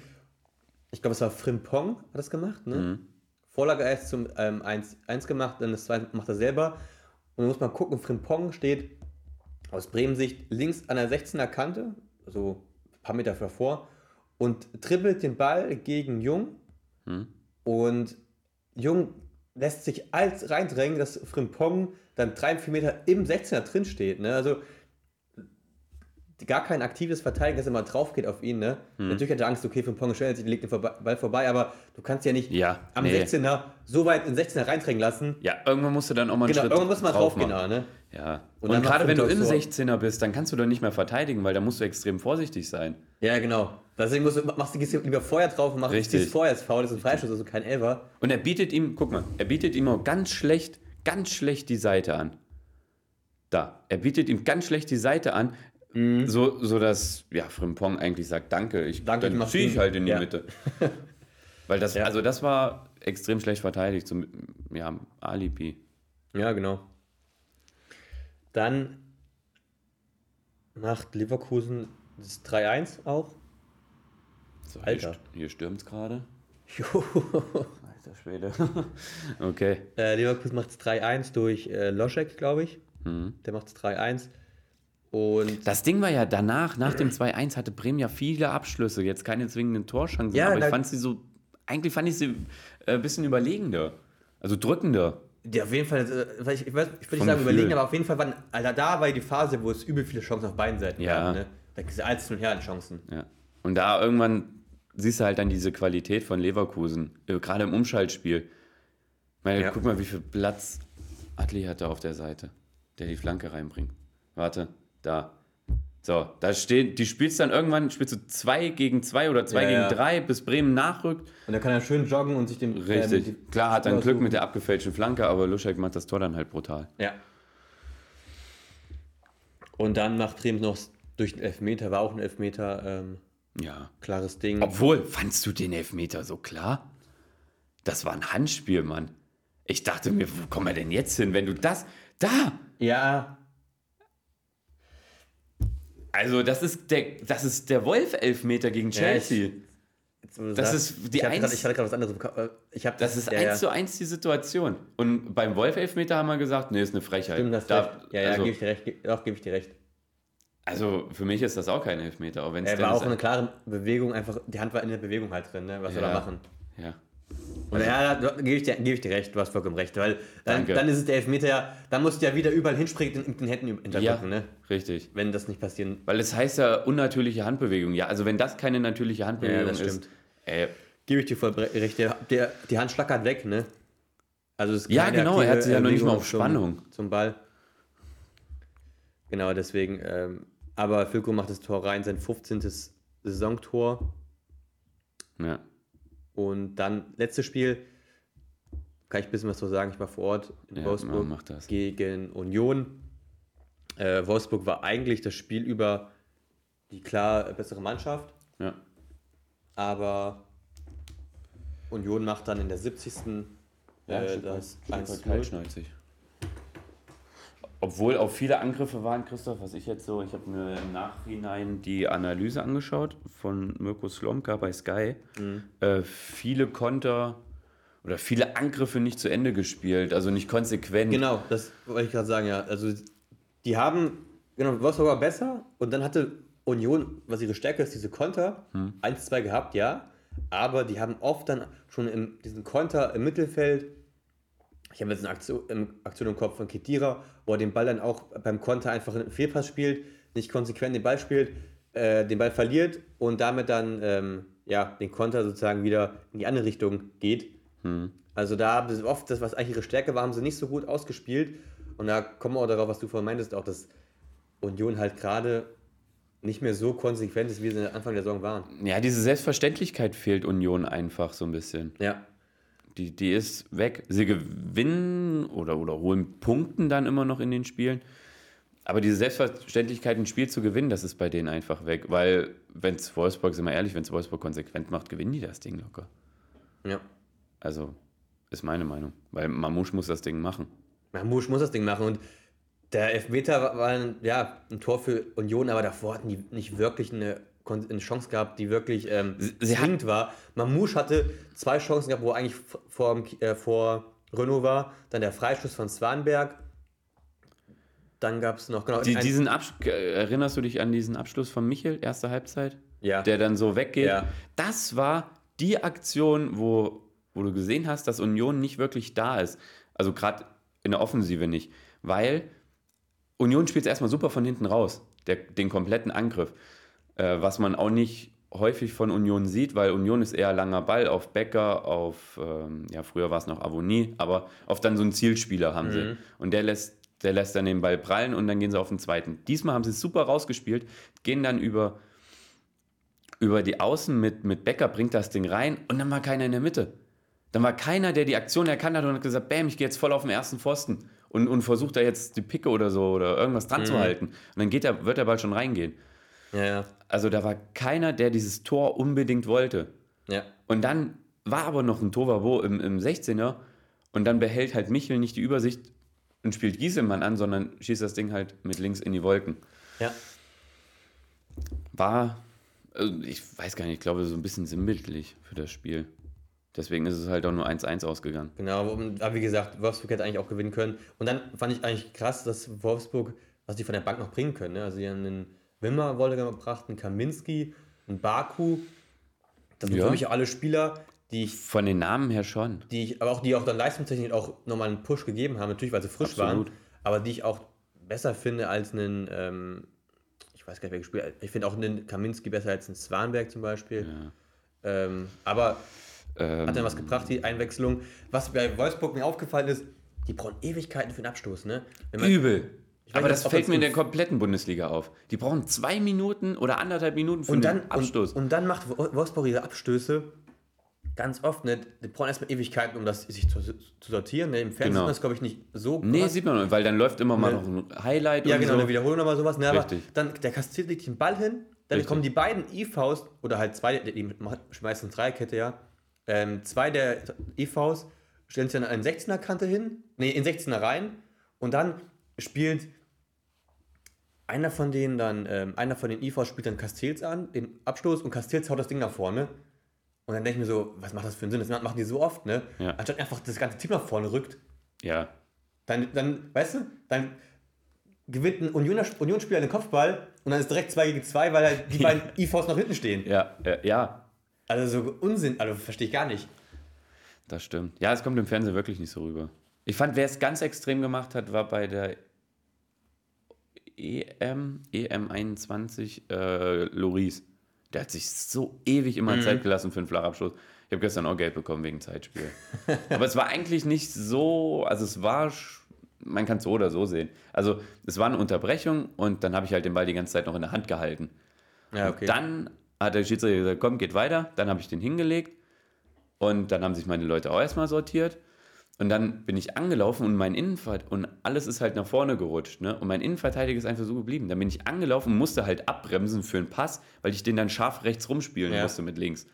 Ich glaube, es war Frimpong, hat das gemacht. Ne?
Mhm.
Vorlage erst zum ähm, 1-1 gemacht, dann das 2 macht er selber. Und man muss mal gucken, Frimpong steht aus Bremen-Sicht links an der 16er Kante, so ein paar Meter davor, und trippelt den Ball gegen Jung.
Mhm.
Und Jung lässt sich als reindrängen, dass Frimpong dann drei, vier Meter im 16er drin steht. Ne? Also gar kein aktives Verteidigen, dass er mal drauf geht auf ihn. Ne?
Hm.
Natürlich hat er Angst, okay, Frimpong stellt sich, legt den Ball vorbei, aber du kannst ja nicht
Ja,
am
nee.
16er so weit in den 16er reindrängen lassen.
Ja, irgendwann musst du dann auch mal einen
Genau,
Schritt
irgendwann muss man drauf gehen, ne?
Ja.
Und
Und, gerade wenn du im
Frimpong so-
16er bist, dann kannst du doch nicht mehr verteidigen, weil da musst du extrem vorsichtig sein.
Ja, genau. Deswegen musst du, machst du gehst du lieber vorher drauf und machst
Richtig.
vorher das Foul, das ist ein Freischuss, also kein Elfer.
Und er bietet ihm, guck mal, er bietet ihm auch ganz schlecht, ganz schlecht die Seite an. Da. Er bietet ihm ganz schlecht die Seite an, so, so dass, ja, Frimpong eigentlich sagt, danke, ich,
Mhm. Danke,
dann ziehe ich halt in die
ja.
Mitte. Weil das,
Ja.
also das war extrem schlecht verteidigt, zum, ja, Alibi.
Ja, genau. Dann macht Leverkusen das 3-1 auch.
So,
Alter.
Hier, hier stürmt es gerade. Alter Schwede. okay.
äh, Leverkusen macht es 3-1 durch äh, Loschek, glaube ich.
Mhm.
Der macht es 3-1. Und
Das Ding war ja danach, nach dem 2-1 hatte Bremen ja viele Abschlüsse, jetzt keine zwingenden Torschancen,
Ja,
aber ich fand sie so, eigentlich fand ich sie äh, ein bisschen überlegender, also drückender.
ja, auf jeden Fall, äh, ich, ich, weiß, ich will nicht sagen
Gefühl.
überlegen, aber auf jeden Fall waren, Alter, da war die Phase, wo es übel viele Chancen auf beiden Seiten
Ja.
gab. Ne? Da ist alles und her an Chancen.
Ja. Und da irgendwann siehst du halt dann diese Qualität von Leverkusen, äh, gerade im Umschaltspiel. Ich meine,
Ja.
guck mal, wie viel Platz Atli hat da auf der Seite, der die Flanke reinbringt. Warte, da. So, da steht, die spielst dann irgendwann, spielst du 2 gegen 2 oder 2
Ja,
gegen
ja.
3, bis Bremen nachrückt.
Und da kann er schön joggen und sich.
Richtig.
ähm, die-
Klar hat er ein Glück mit der abgefälschten Flanke, aber Luschek macht das Tor dann halt brutal.
Ja. Und dann macht Bremen noch durch den Elfmeter, war auch ein Elfmeter, ähm,
Ja.
klares Ding.
Obwohl, fandst du den Elfmeter so klar? Das war ein Handspiel, Mann. Ich dachte mir, wo kommen wir denn jetzt hin, wenn du das. Da!
Ja,
Also, das ist der, das ist der Wolf-Elfmeter gegen
Ja, ich-
Chelsea.
wo du
Das ist die
ich hatte
eins-
grad- Ich hatte gerade was anderes Kopf. äh, Ich hab
Das ist
ja,
eins
ja.
zu eins die Situation. Und beim Wolf-Elfmeter haben wir gesagt, nee, ist eine Frechheit.
Stimmt, das
Da-
recht. Ja, ja,
also,
gebe ich dir recht. Doch, gebe ich dir recht.
also, für mich ist das auch kein Elfmeter. Auch wenn es
Er war auch eine klare Bewegung, einfach, die Hand war in der Bewegung halt drin, ne? Was soll er
Ja.
machen?
Ja.
Und ja, da gebe ich, dir- gebe ich dir recht, du hast vollkommen recht, weil dann,
Danke.
dann ist es der Elfmeter ja, dann musst du ja wieder überall hinspringen und mit den Händen
ja,
hintergucken, ne?
richtig.
Wenn das nicht passieren.
Weil es heißt ja unnatürliche Handbewegung. Ja, also wenn das keine natürliche Handbewegung
Ja, das
ist.
stimmt.
Ey,
Gebe ich dir voll recht. Der, der, die Hand schlackert weg, ne? Also es
Ja, genau, er hat sie ja noch nicht mal auf Spannung.
Zum, zum Ball. Genau, deswegen. Ähm, aber Filko macht das Tor rein, sein 15. Saisontor.
ja.
Und dann letztes Spiel, kann ich ein bisschen was so sagen. Ich war vor Ort in
Ja,
Wolfsburg gegen Union. Äh, Wolfsburg war eigentlich das Spiel über die klar bessere Mannschaft,
Ja.
aber Union macht dann in der 70. äh,
Stück
das
weit- Stück weit
1
kaltschnäuzig. Obwohl auch viele Angriffe waren, Christoph, was ich jetzt so, ich habe mir im Nachhinein die Analyse angeschaut von Mirko Slomka bei Sky.
Mhm.
Äh, viele Konter oder viele Angriffe nicht zu Ende gespielt, also nicht konsequent.
Genau, das wollte ich gerade sagen, ja. Also die haben, genau, Wolfsburg war besser und dann hatte Union, was ihre Stärke ist, diese Konter, 1-2 gehabt, ja. Aber die haben oft dann schon in diesen Konter im Mittelfeld, ich habe jetzt eine Aktion, im- Aktion im Kopf von Kedira, wo er den Ball dann auch beim Konter einfach einen Fehlpass spielt, nicht konsequent den Ball spielt, äh, den Ball verliert und damit dann ähm, ja, den Konter sozusagen wieder in die andere Richtung geht. Also da haben sie oft das, was eigentlich ihre Stärke war, haben sie nicht so gut ausgespielt. Und da kommen wir auch darauf, was du vorhin meintest, auch dass Union halt gerade nicht mehr so konsequent ist, wie sie Anfang der Saison waren.
Ja, diese Selbstverständlichkeit fehlt Union einfach so ein bisschen.
Ja.
Die, die ist weg. Sie gewinnen oder, oder holen Punkten dann immer noch in den Spielen. Aber diese Selbstverständlichkeit, ein Spiel zu gewinnen, das ist bei denen einfach weg. Weil, wenn es Wolfsburg, sind wir ehrlich, wenn es Wolfsburg konsequent macht, gewinnen die das Ding locker.
Ja.
Also, ist meine Meinung. Weil Mamouche muss das Ding machen.
Mamouche muss das Ding machen. Und der Elfmeter war, ein, ja, ein Tor für Union, aber davor hatten die nicht wirklich eine, eine Chance gehabt, die wirklich ähm, zwingend war. Mamouche hatte zwei Chancen gehabt, wo er eigentlich vor, äh, vor Renault war. Dann der Freistoß von Swanberg. Dann gab es noch, genau,
Die, diesen Absch Erinnerst du dich an diesen Abschluss von Michel, erste Halbzeit?
ja.
der dann so weggeht.
Ja.
Das war die Aktion, wo, wo du gesehen hast, dass Union nicht wirklich da ist. Also gerade in der Offensive nicht. Weil Union spielt erstmal super von hinten raus, der, den kompletten Angriff. Äh, was man auch nicht häufig von Union sieht, weil Union ist eher langer Ball auf Becker, auf, ähm, ja, früher war es noch Avonie, aber auf dann so einen Zielspieler haben sie. Und der lässt, der lässt dann den Ball prallen und dann gehen sie auf den zweiten. Diesmal haben sie es super rausgespielt, gehen dann über über die Außen mit, mit Becker, bringt das Ding rein und dann war keiner in der Mitte. Dann war keiner, der die Aktion erkannt hat und hat gesagt, bam, ich gehe jetzt voll auf den ersten Pfosten und, und versucht da jetzt die Picke oder so oder irgendwas dran zu halten. Und dann geht der, wird der Ball schon reingehen.
Ja, ja.
Also da war keiner, der dieses Tor unbedingt wollte.
Ja.
Und dann war aber noch ein Tovabo im, im 16er und dann behält halt Michel nicht die Übersicht und spielt Gieselmann an, sondern schießt das Ding halt mit links in die Wolken.
Ja.
war, also ich weiß gar nicht, ich glaube, so ein bisschen sinnbildlich für das Spiel. Deswegen ist es halt auch nur 1-1 ausgegangen.
Genau, und- aber wie gesagt, Wolfsburg hätte eigentlich auch gewinnen können. Und dann fand ich eigentlich krass, dass Wolfsburg, was die von der Bank noch bringen können. Ne? Also die haben einen Wimmer Wolle gebracht, einen Kaminski, einen Baku. Das sind
Ja.
für mich alle Spieler, die ich,
Von den Namen her schon.
die ich, aber auch die auch dann leistungstechnisch auch nochmal einen Push gegeben haben, natürlich, weil sie frisch
Absolut.
waren, aber die ich auch besser finde als einen, ähm, ich weiß gar nicht, wer gespielt hat. Ich finde auch einen Kaminski besser als einen Swanberg zum Beispiel. Ähm, aber
Ähm,
hat dann was gebracht, die Einwechslung. Was bei Wolfsburg mir aufgefallen ist, die brauchen Ewigkeiten für den Abstoß, ne? Man-
Übel. Aber das fällt mir in der kompletten Bundesliga auf. Die brauchen zwei Minuten oder anderthalb Minuten für
und dann,
einen Abstoß.
Und, und dann macht Wo- Wolfsburg ihre Abstöße ganz oft, ne? Die brauchen erstmal Ewigkeiten, um das sich zu, zu sortieren. Ne? Im Fernsehen
Genau.
man das, glaube ich, nicht so
nee,
krass.
sieht man nicht, weil dann läuft immer mal
Nee.
noch ein Highlight
Ja,
und
genau,
so.
eine Wiederholung nochmal sowas. Ne? Aber
Richtig.
dann, der kassiert legt den Ball hin, dann
Richtig.
kommen die beiden IVs, oder halt zwei, die schmeißen Dreierkette, ja. Ähm, zwei der IVs stellen sich dann an 16er Kante hin, nee, in 16er rein und dann spielt einer von denen dann, ähm, einer von den IVs spielt dann Castells an, den Abstoß und Castells haut das Ding nach vorne. Und dann denke ich mir so, was macht das für einen Sinn? Das machen die so oft, ne?
Ja.
Anstatt einfach das ganze Team nach vorne rückt,
Ja,
dann, dann, weißt du, dann gewinnt ein Unioner, Unionsspieler den Kopfball und dann ist direkt 2 gegen 2, weil halt die beiden IVs nach hinten stehen.
ja, ja, ja,
Also so Unsinn, also verstehe ich gar nicht.
das stimmt. Ja, es kommt im Fernsehen wirklich nicht so rüber. Ich fand, wer es ganz extrem gemacht hat, war bei der EM, EM21, äh, Loris. Der hat sich so ewig immer
Mhm.
Zeit gelassen für einen Flachabschluss. Ich habe gestern auch Geld bekommen wegen Zeitspiel. Aber es war eigentlich nicht so, also es war, man kann es so oder so sehen. Also es war eine Unterbrechung und dann habe ich halt den Ball die ganze Zeit noch in der Hand gehalten.
Ja, okay.
Dann hat der Schiedsrichter gesagt, komm, geht weiter. Dann habe ich den hingelegt und dann haben sich meine Leute auch erstmal sortiert. Und dann bin ich angelaufen und mein Innenvert und alles ist halt nach vorne gerutscht, ne? Und mein Innenverteidiger ist einfach so geblieben. Dann bin ich angelaufen und musste halt abbremsen für einen Pass, weil ich den dann scharf rechts rumspielen
Ja.
musste mit links.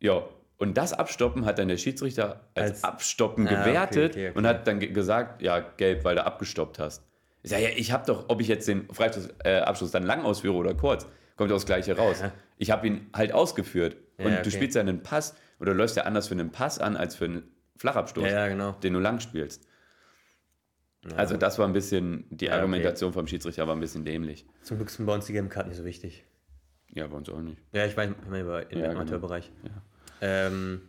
Ja, und das Abstoppen hat dann der Schiedsrichter als,
Als-
Abstoppen
Ah, okay,
gewertet
okay, okay.
und hat dann ge gesagt, ja, gelb, weil du abgestoppt hast. Ich sag, ja, ich habe doch, ob ich jetzt den Freistoß, äh, Abschluss dann lang ausführe oder kurz, kommt das Gleiche raus.
Ja.
Ich habe ihn halt ausgeführt. Und
Ja,
du
okay.
spielst ja einen Pass oder läufst ja anders für einen Pass an als für einen Flachabstoß,
Ja, ja, genau.
den du lang spielst. Also das war ein bisschen, die
Ja, okay.
Argumentation vom Schiedsrichter war ein bisschen dämlich.
Zum Glück sind bei uns die Game Card nicht so wichtig.
Ja, bei uns auch nicht.
Ja, ich weiß, ich meine, über- im
Ja, genau.
Amateurbereich.
Ja.
Ähm,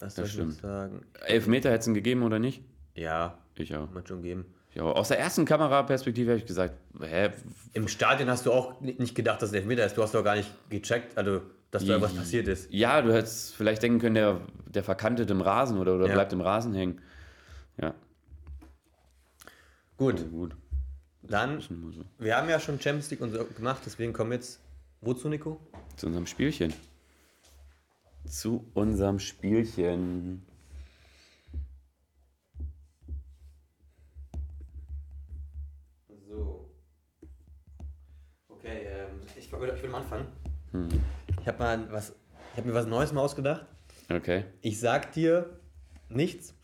Das
ich noch
stimmt.
sagen?
Elfmeter hätten gegeben oder nicht?
Ja,
Ich auch.
man schon geben.
Ich auch. Aus der ersten Kameraperspektive habe ich gesagt, hä,
Im Stadion hast du auch ni- nicht gedacht, dass es Elfmeter ist. Du hast doch gar nicht gecheckt, also, dass da irgendwas passiert ist.
Ja, du hättest vielleicht denken können, der, der verkantet im Rasen oder, oder
Ja.
bleibt im Rasen hängen. Ja,
Gut,
gut.
dann,
so.
wir haben ja schon Champions League und so gemacht, deswegen kommen wir jetzt, wozu, Nico?
Zu unserem Spielchen. Zu unserem Spielchen.
So. Okay, ähm, ich, ich will mal anfangen.
Hm.
Ich habe mal was, ich habe mir was Neues mal ausgedacht.
Okay.
Ich sag dir nichts,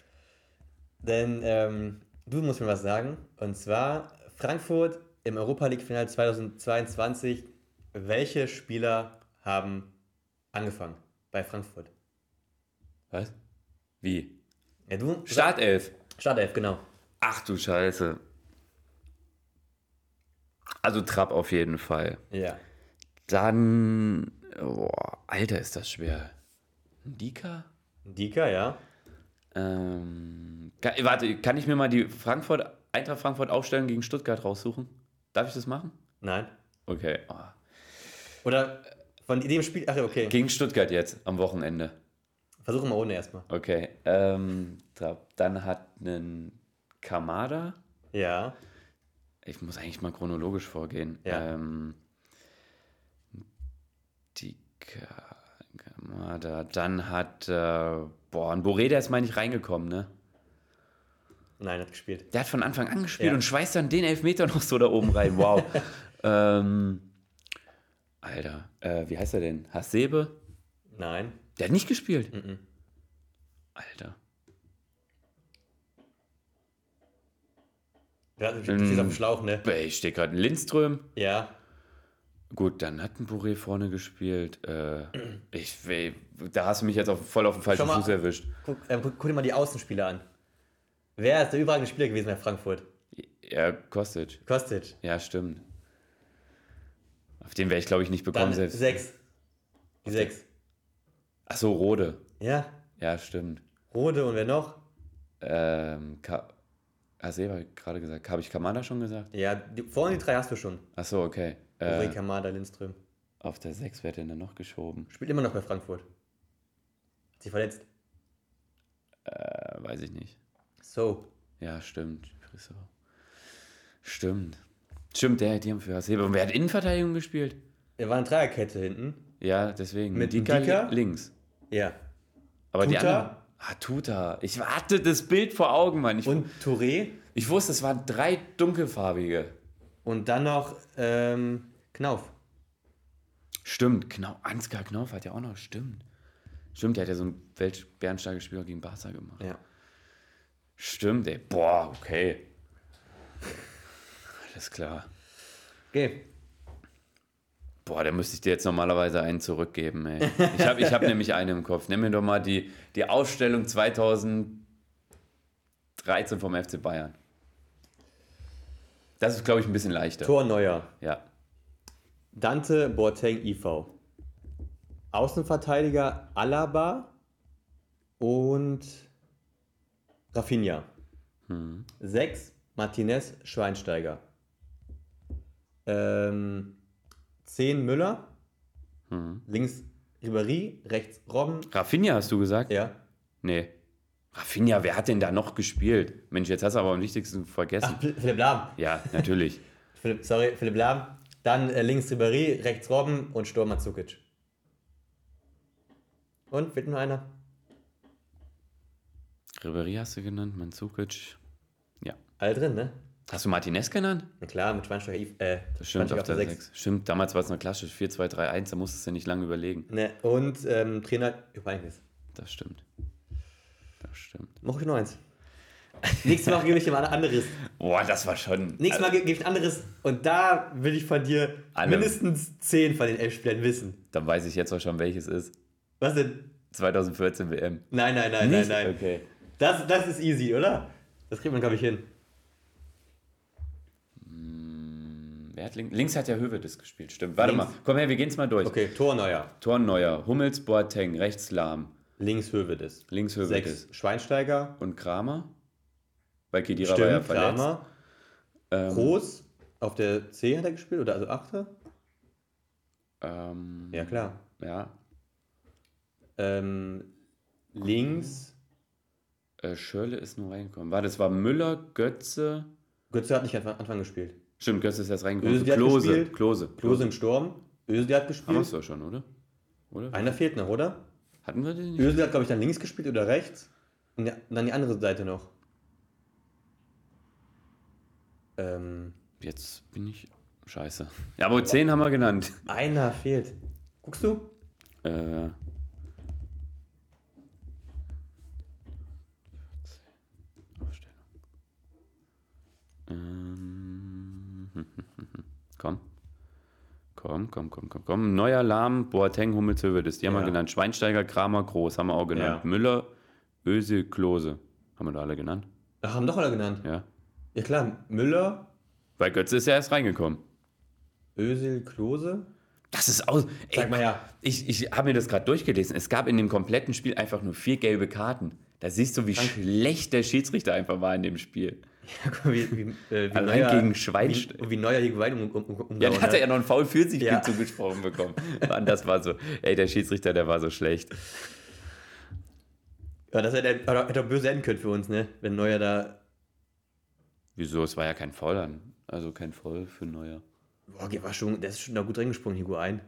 denn ähm, du musst mir was sagen. Und zwar Frankfurt im Europa League Final 2022. Welche Spieler haben angefangen bei Frankfurt?
Was? Wie?
Ja, du?
Startelf.
Startelf, genau.
Ach du Scheiße. Also Trapp auf jeden Fall.
Ja.
Dann. Boah, Alter, ist das schwer. Dika?
Dika, ja.
Ähm, kann, warte, kann ich mir mal die Frankfurt, Eintracht Frankfurt Aufstellung gegen Stuttgart raussuchen? Darf ich das machen?
Nein.
Okay. Oh.
Oder von dem Spiel. Ach, okay.
Gegen Stuttgart jetzt am Wochenende.
Versuchen wir ohne erstmal.
Okay. Ähm, dann hat einen Kamada.
Ja.
Ich muss eigentlich mal chronologisch vorgehen.
Ja.
Ähm, Kamada. Dann hat, äh, boah, ein Boré, der ist mal nicht reingekommen, ne?
Nein, hat gespielt.
Der hat von Anfang an gespielt
Ja.
und schweißt dann den Elfmeter noch so da oben rein. Wow. ähm, Alter, äh, wie heißt er denn? Hasebe?
Nein.
Der hat nicht gespielt.
Mhm.
Alter.
Ja, du stehst auf dem Schlauch, ne?
Ich stehe gerade in Lindström.
Ja.
Gut, dann hat ein Boré vorne gespielt. Äh, ich, ey, da hast du mich jetzt auf, voll auf den falschen
mal.
Fuß erwischt.
Guck, ähm, guck, guck dir mal die Außenspieler an. Wer ist der überragende Spieler gewesen bei Frankfurt?
Ja, Kostic.
Kostic.
Ja, stimmt. Auf den wäre ich, glaube ich, nicht bekommen
Dann
selbst.
sechs. Die sechs.
Ach so, Rode.
Ja.
Ja, stimmt.
Rode und wer noch?
Ähm, Ka ich gerade gesagt. Habe ich Kamada schon gesagt?
Ja, die, vorne die drei hast du schon.
Ach so, okay.
Uri,
Äh,
Kamada, Lindström.
auf der 6 wird denn dann noch geschoben?
Spielt immer noch bei Frankfurt. Hat sich verletzt.
Äh, weiß ich nicht.
So.
Ja, stimmt. Stimmt. Stimmt, der, die haben für Hasebe. Und wer hat Innenverteidigung gespielt?
Er war eine Dreierkette hinten.
Ja, deswegen.
Mit
Dika
Ndika?
links.
Ja.
Aber die
Tuta?
anderen. Ah, Tuta. Ich hatte das Bild vor Augen, Mann. Ich,
Und Touré.
ich wusste, es waren drei dunkelfarbige.
Und dann noch ähm, Knauf.
Stimmt, Knau Ansgar Knauf hat ja auch noch, stimmt. Stimmt, der hat ja so ein weltbärenstarkes Spiel gegen Barca gemacht.
Ja.
Stimmt, ey. Boah, okay. Alles klar.
Okay.
Boah, da müsste ich dir jetzt normalerweise einen zurückgeben, ey. Ich habe ich hab nämlich einen im Kopf. Nimm mir doch mal die, die Ausstellung 2013 vom FC Bayern. Das ist, glaube ich, ein bisschen leichter.
Tor Neuer.
Ja.
Dante Boateng IV. Außenverteidiger Alaba und Rafinha.
Hm.
Sechs Martinez Schweinsteiger. Ähm, zehn Müller.
Hm.
Links Ribéry, rechts Robben.
Rafinha hast du gesagt?
Ja.
Nee. Rafinha, wer hat denn da noch gespielt? Mensch, jetzt hast du aber am wichtigsten vergessen.
Ach, Phil- Philipp Lahm.
Ja, natürlich.
Philipp, sorry, Philipp Lahm. Dann äh, links Ribéry, rechts Robben und Sturm Zukic. Und, fehlt noch einer?
Ribery hast du genannt, Mandzukic. Ja.
Alle drin, ne?
Hast du Martinez genannt?
Na klar, mit Schweinsteiger, äh,
Das stimmt, auf der 6. Stimmt, damals war es noch klassisch 4-2-3-1, da musstest du nicht lange überlegen.
Ne, und ähm, Trainer Johannes.
Das stimmt. Das stimmt.
Mach ich noch eins. Nächstes Mal gebe ich dir mal ein anderes.
Boah, das war schon.
Nächstes Mal gebe ich ein anderes und da will ich von dir
Alle.
mindestens 10 von den elf Spielern wissen.
Dann weiß ich jetzt auch schon, welches ist.
Was denn?
2014 WM.
Nein, nein, nein,
Nicht?
nein, nein.
Okay.
Das, das ist easy, oder? Das kriegt man, glaube ich, hin.
Wer hat links? Links hat ja Hövedes gespielt, stimmt. Warte
Links.
mal, komm her, wir gehen es mal durch.
Okay, Tor Neuer.
Torneuer, Hummels, Boateng, rechts Lahm,
Links Hövedes.
links Hövedes.
Sechs Schweinsteiger.
Und Kramer? Weil Kedira war ja
Stimmt,
verletzt.
Kramer.
Ähm,
Groß. Auf der 10 hat er gespielt, oder also Achter?
Ähm,
Ja, klar.
Ja.
Ähm, links.
Äh, Schörle ist nur reingekommen. Warte, das war Müller, Götze.
Götze hat nicht am Anfang gespielt.
Stimmt, Götze ist erst reingekommen. Klose,
gespielt.
Klose.
Klose im Sturm. Özil hat
Haben wir
gespielt.
es doch schon, oder? Oder?
Einer fehlt noch, oder?
Hatten wir den nicht?
Özil hat, glaube ich, dann links gespielt oder rechts. Und ja- dann die andere Seite noch. Ähm,
Jetzt bin ich scheiße. Ja, aber 10 haben wir genannt.
einer fehlt. Guckst du?
Äh, Aufstellung. Ähm, komm. Komm, komm, komm, komm, komm. Neuer Lahm, Boateng, Hummels, Hövedes. Die haben
Ja.
wir genannt. Schweinsteiger, Kramer, Groß haben wir auch genannt.
Ja.
Müller, Ösel, Klose. Haben wir da alle genannt?
Ach, haben doch alle genannt.
Ja.
Ja klar, Müller,
Weil Götze ist ja erst reingekommen.
Özil, Klose.
Das ist aus. Ey,
Sag mal ja.
Ich, ich habe mir das gerade durchgelesen. Es gab in dem kompletten Spiel einfach nur vier gelbe Karten. Da siehst du, wie schlecht der Schiedsrichter einfach war in dem Spiel.
Ja, guck mal, wie, wie, äh, wie
Allein
Neuer-
gegen Schweinste-
Wie, wie Neuer hier Gewalt um, um, um,
Ja, dann hat er ja noch einen Foul für sich
Ja.
zugesprochen bekommen. Mann, das war so. Ey, der Schiedsrichter, der war so schlecht.
ja, das hätte, hätte hätte auch böse enden können für uns, ne? Wenn Neuer da.
Wieso? Es war ja kein Foul an. Also kein Foul für Neuer.
Boah, der war schon, der ist schon da gut reingesprungen, Hugo ein.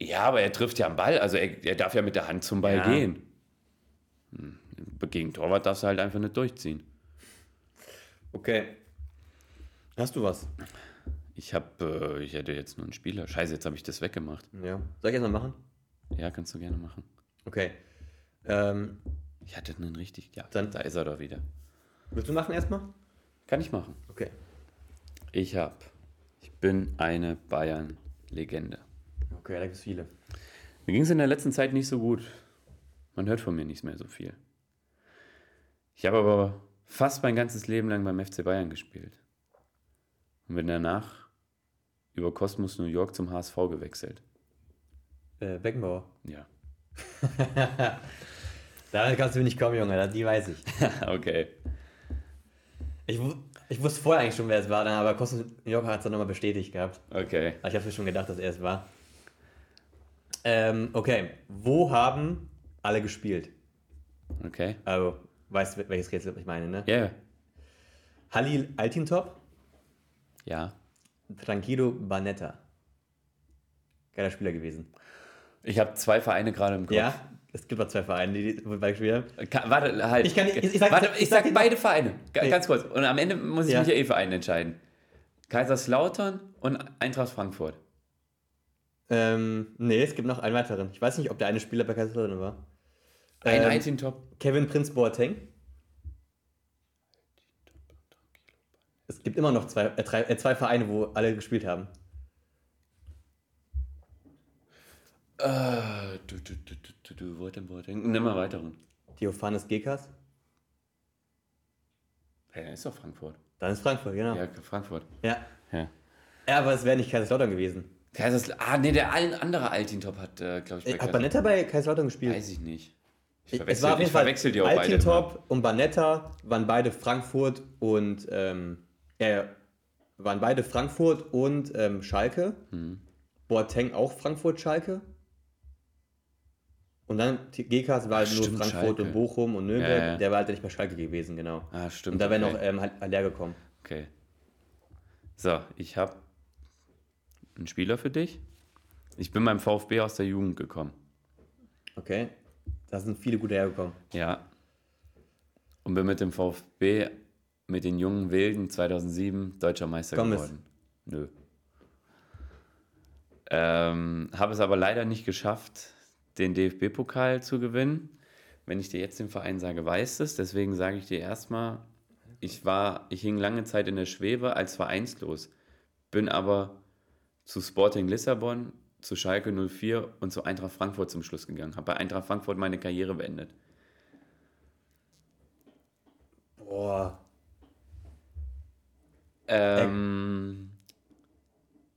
Ja, aber er trifft ja am Ball. Also er, er darf ja mit der Hand zum Ball
Ja.
gehen. Hm. Gegen Torwart darfst du halt einfach nicht durchziehen.
Okay. Hast du was?
Ich habe, äh, ich hätte jetzt nur einen Spieler. Scheiße, jetzt habe ich das weggemacht.
Ja. Soll ich erst mal machen?
Ja, kannst du gerne machen.
Okay. Ähm,
Ich hatte einen richtig. Ja,
Dann-
da ist er doch wieder.
willst du machen erstmal?
Kann ich machen.
Okay.
Ich habe. Ich bin eine Bayern-Legende.
Okay, da gibt es viele.
Mir ging es in der letzten Zeit nicht so gut. Man hört von mir nicht mehr so viel. Ich habe aber fast mein ganzes Leben lang beim FC Bayern gespielt. Und bin danach über Cosmos New York zum HSV gewechselt.
Äh, Beckenbauer.
Ja.
Damit kannst du nicht kommen, Junge, die weiß ich.
okay.
Ich, ich wusste vorher eigentlich schon, wer es war, dann, aber Cosmos New hat es dann nochmal bestätigt gehabt.
Okay.
Aber ich habe mir schon gedacht, dass er es war. Ähm, okay. Wo haben alle gespielt?
Okay.
Also, weißt du, welches Rätsel ich meine, ne?
Ja. Yeah.
Halil Altintop,
Ja.
Tranquilo Banetta. Geiler Spieler gewesen.
Ich habe zwei Vereine gerade im Kopf.
Ja, es gibt noch zwei Vereine, die gespielt haben.
Warte, halt.
Ich kann- ich- ich sag-
Warte,
ich
ich
sag
sag beide Vereine.
Nee.
Ganz kurz. Und am Ende muss ich
Ja.
mich ja eh für einen entscheiden. Kaiserslautern und Eintracht Frankfurt.
Ähm, nee, es gibt noch einen weiteren. Ich weiß nicht, ob der eine Spieler bei Kaiserslautern war.
Ein
Ähm,
ähm, Top.
Kevin Prinz Boateng. Es gibt immer noch zwei, äh, drei, äh, zwei Vereine, wo alle gespielt haben.
Äh, du, du, du, du, du, du, wo hat denn Boateng? Nimm mal weiteren.
Theophanes Gekas.
Dann ist doch Frankfurt.
Dann ist Frankfurt, genau.
Ja, Frankfurt.
Ja,
Ja.
ja aber es wäre nicht Kaiserslautern gewesen.
Kaisers, ah, nee, der ein- andere Altintop hat, äh, glaube ich,
Äh,
bei
Hat
Kaiser-
Banetta bei Kaiserslautern gespielt?
Weiß ich nicht. Ich
es
verwechsel,
war auf jeden
ich
Fall
verwechsel die auch beide.
Altintop und Banetta waren beide Frankfurt und ähm, äh, waren beide Frankfurt und ähm, Schalke.
Hm.
Boateng auch Frankfurt, Schalke. Und dann Gekas war halt
Ach,
nur
stimmt,
Frankfurt
Schalke.
und Bochum und Nürnberg.
Ja, ja.
Der war halt nicht bei Schalke gewesen, genau.
Ah, stimmt.
Und da wäre
okay.
noch ähm, halt leer gekommen.
Okay. So, ich habe einen Spieler für dich. Ich bin beim VfB aus der Jugend gekommen.
Okay. Da sind viele gute hergekommen.
Ja. Und bin mit dem VfB, mit den jungen Wilden 2007 deutscher Meister
Gomez.
geworden. Nö. Ähm, Habe es aber leider nicht geschafft, den DFB-Pokal zu gewinnen. Wenn ich dir jetzt den Verein sage, weißt es. Deswegen sage ich dir erstmal, ich war, ich hing lange Zeit in der Schwebe als vereinslos. Bin aber zu Sporting Lissabon, zu Schalke 04 und zu Eintracht Frankfurt zum Schluss gegangen. Habe bei Eintracht Frankfurt meine Karriere beendet.
Boah.
Ähm,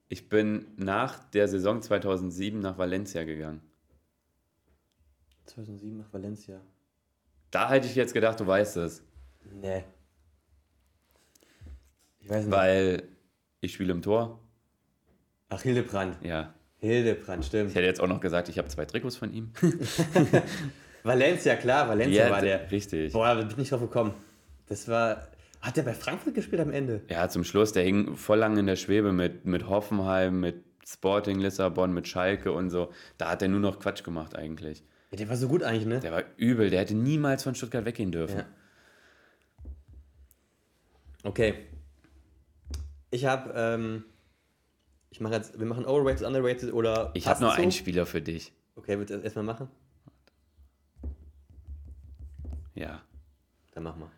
ich bin nach der Saison 2007 nach Valencia gegangen.
2007 nach Valencia.
Da hätte ich jetzt gedacht, du weißt es.
Nee. Ich weiß nicht.
Weil ich spiele im Tor.
Ach, Hildebrand.
Ja.
Hildebrand,
Ich
stimmt.
hätte jetzt auch noch gesagt, ich habe zwei Trikots von ihm.
Valencia, klar, Valencia war der.
Richtig.
Boah, da bin ich nicht drauf gekommen. Das war. Hat der bei Frankfurt gespielt am Ende?
Ja, zum Schluss, der hing voll lang in der Schwebe mit, mit Hoffenheim, mit Sporting Lissabon, mit Schalke und so. Da hat er nur noch Quatsch gemacht eigentlich.
Ja, der war so gut eigentlich, ne?
Der war übel, der hätte niemals von Stuttgart weggehen dürfen.
Ja. Okay. Ich habe, ähm, ich mache jetzt, wir machen overrated, underrated oder.
Ich habe nur
so?
einen Spieler für dich.
Okay, willst du das erstmal machen?
Ja.
Dann mach mal.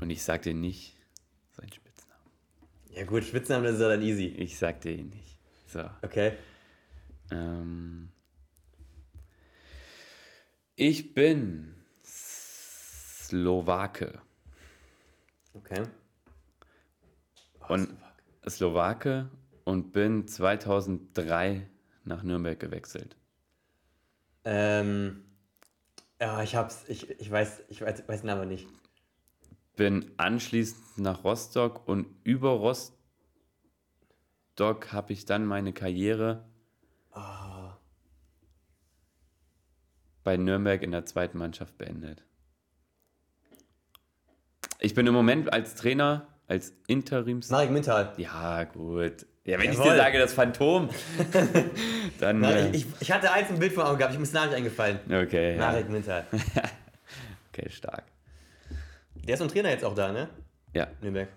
Und ich sag dir nicht seinen Spitznamen.
Ja, gut, Spitznamen, ist ja dann easy.
Ich sag dir ihn nicht. So.
Okay.
Ähm, ich bin Slowake.
Okay.
Und Slowake und bin 2003 nach Nürnberg gewechselt.
Ähm, ja, ich hab's, ich, ich weiß, ich weiß, weiß den Namen nicht.
Bin anschließend nach Rostock und über Rostock habe ich dann meine Karriere bei Nürnberg in der zweiten Mannschaft beendet. Ich bin im Moment als Trainer, als Interims...
Marek Mintal.
Ja, gut. Ja, wenn ich
Jawohl.
dir sage, das Phantom, dann...
Na,
äh,
ich, ich, ich hatte eins im Bild vor Augen gehabt, ich muss Namen nicht eingefallen.
okay, ja.
Marek Mintal.
okay, stark.
Der ist ein Trainer jetzt auch da, ne?
Ja,
Nürnberg.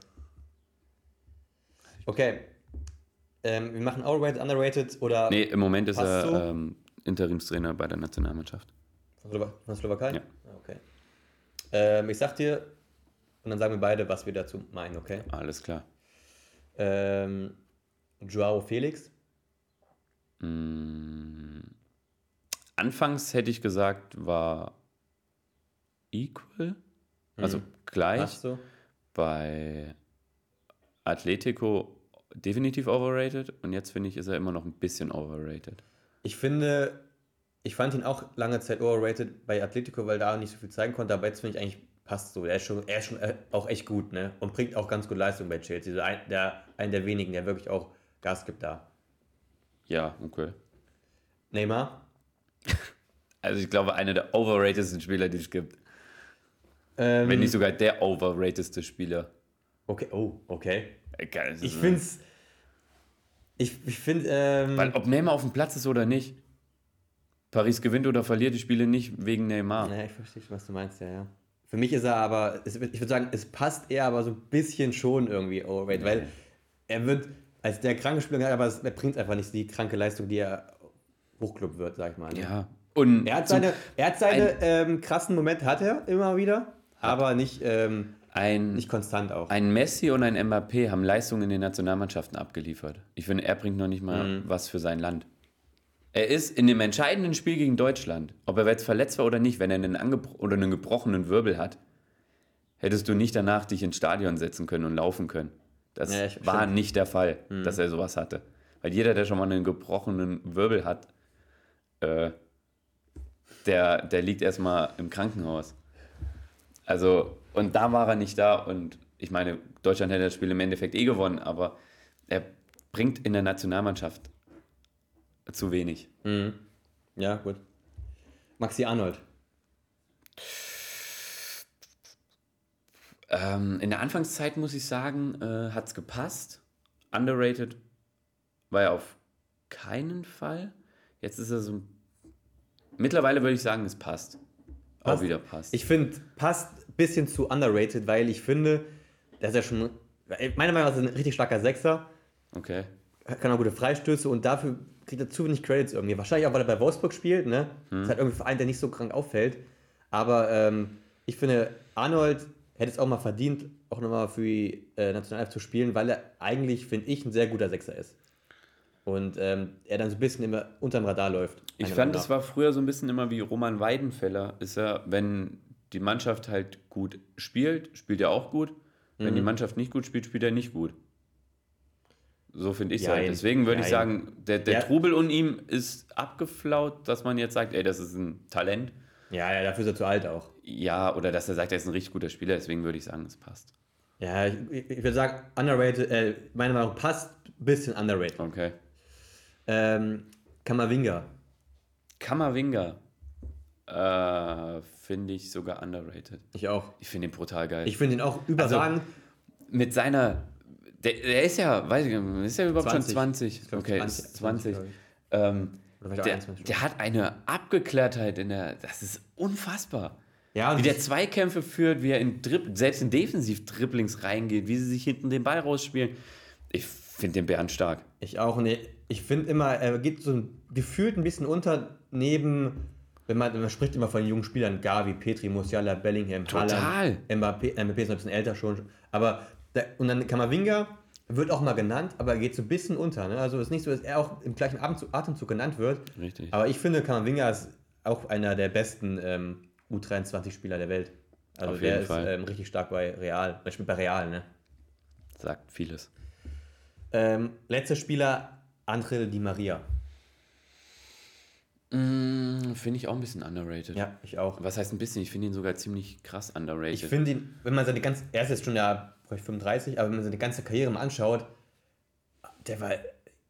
Okay. Ähm, wir machen overrated, underrated oder
nee, im Moment ist er
so?
ähm, Interimstrainer bei der Nationalmannschaft.
Von, Slowa von Slowakei?
Ja.
Okay. Ähm, ich sag dir, und dann sagen wir beide, was wir dazu meinen, okay?
Alles klar.
Ähm, Joao Felix.
Mm, anfangs hätte ich gesagt, war equal, also gleich.
Passt so?
Bei Atletico definitiv overrated und jetzt finde ich, ist er immer noch ein bisschen overrated.
Ich finde, ich fand ihn auch lange Zeit overrated bei Atletico, weil da nicht so viel zeigen konnte, aber jetzt finde ich eigentlich passt so. Er ist schon, er ist schon äh, auch echt gut, ne? Und bringt auch ganz gut Leistung bei Chelsea. So ein, der, einer der wenigen, der wirklich auch Gas gibt da.
Ja, okay.
Neymar.
Also ich glaube, einer der overratedsten Spieler, die es gibt.
Ähm,
Wenn nicht sogar der overratedste Spieler.
Okay, oh, okay.
Egal,
Ich finde es. Ich, ich finde, ähm,
Weil ob Neymar auf dem Platz ist oder nicht. Paris gewinnt oder verliert die Spiele nicht wegen Neymar.
Naja, ich verstehe schon, was du meinst, ja, ja. Für mich ist er aber, ich würde sagen, es passt eher aber so ein bisschen schon irgendwie overrated, weil er wird als der kranke Spieler, aber es- er bringt einfach nicht die kranke Leistung, die er hochklub wird, sag ich mal. ne?
Ja. Und
Er hat seine, er hat seine ähm, krassen Momente, hat er immer wieder, aber nicht, ähm,
ein,
nicht konstant auch.
ein Messi und ein Mbappé haben Leistungen in den Nationalmannschaften abgeliefert. Ich finde, er bringt noch nicht mal
Mhm.
was für sein Land. Er ist in dem entscheidenden Spiel gegen Deutschland, ob er jetzt verletzt war oder nicht, wenn er einen, angebro oder einen gebrochenen Wirbel hat, hättest du nicht danach dich ins Stadion setzen können und laufen können. Das
Ja,
war
stimmt. Mhm.
nicht der Fall, dass er sowas hatte. Weil jeder, der schon mal einen gebrochenen Wirbel hat, äh, der, der liegt erstmal im Krankenhaus. Also, und da war er nicht da und ich meine, Deutschland hätte das Spiel im Endeffekt eh gewonnen, aber er bringt in der Nationalmannschaft zu wenig.
Mhm. Ja, gut. Maxi Arnold.
Ähm, in der Anfangszeit muss ich sagen, äh, hat es gepasst. Underrated war er auf keinen Fall. Jetzt ist er so. Mittlerweile würde ich sagen, es passt. Auch
Passt.
wieder passt.
Ich finde, passt ein bisschen zu underrated, weil ich finde, dass er schon, meiner Meinung nach ist er ein richtig starker Sechser,
Okay.
kann auch gute Freistöße und dafür kriegt er zu wenig Credits irgendwie. Wahrscheinlich auch, weil er bei Wolfsburg spielt, ne?
Hm.
Ist halt irgendwie ein Verein, der nicht so krank auffällt. Aber ähm, ich finde, Arnold hätte es auch mal verdient, auch nochmal für die äh, Nationalelf zu spielen, weil er eigentlich, finde ich, ein sehr guter Sechser ist. Und ähm, er dann so ein bisschen immer unterm Radar läuft.
Ich fand, das war früher so ein bisschen immer wie Roman Weidenfeller. Ist er, wenn die Mannschaft halt gut spielt, spielt er auch gut. Wenn
Mhm.
die Mannschaft nicht gut spielt, spielt er nicht gut. So finde ich es halt. Deswegen würde ich sagen, der, der
Ja.
Trubel um ihm ist abgeflaut, dass man jetzt sagt, ey, das ist ein Talent.
Ja, ja, dafür ist er zu alt auch.
Ja, oder dass er sagt, er ist ein richtig guter Spieler. Deswegen würde ich sagen, es passt.
Ja, ich, ich würde sagen, underrated, äh, meiner Meinung nach passt, bisschen underrated.
Okay.
Ähm, Kamavinga.
Kammerwinger äh, finde ich sogar underrated.
Ich auch.
Ich finde ihn brutal geil.
Ich finde ihn auch überragend.
mit seiner. Der, der ist ja, weiß ich nicht, ist ja überhaupt
20.
schon 20.
Ich glaub,
okay,
20,
ist 20.
glaub ich.
ähm, der,
21
der hat eine Abgeklärtheit in der. Das ist unfassbar.
Ja,
Wie der Zweikämpfe führt, wie er in Drib selbst in Defensiv-Dribblings reingeht, wie sie sich hinten den Ball rausspielen. Ich finde den Bären stark.
Ich auch. Nee, ich finde immer, er geht so gefühlt ein bisschen unter neben, wenn man, man spricht immer von jungen Spielern, Gavi, Petri, Musiala, Bellingham,
Total.
Haaland, Mbappé, Mbappé ist noch ein bisschen älter schon, aber der, und dann Kamavinga wird auch mal genannt, aber er geht so ein bisschen unter. Ne? Also es ist nicht so, dass er auch im gleichen Atemzug, genannt wird.
Richtig.
Aber ich finde, Kamavinga ist auch einer der besten ähm, U23-Spieler der Welt. Also
Auf
der ist ähm, richtig stark bei Real. Er spielt bei Real, ne?
Sagt vieles.
Ähm, letzter Spieler, Angel Di Maria.
Mm, finde ich auch ein bisschen underrated.
Ja, ich auch.
Was heißt ein bisschen? Ich finde ihn sogar ziemlich krass underrated.
Ich finde ihn, wenn man seine ganze, er ist jetzt schon ja vielleicht 35, aber wenn man seine ganze Karriere mal anschaut, der war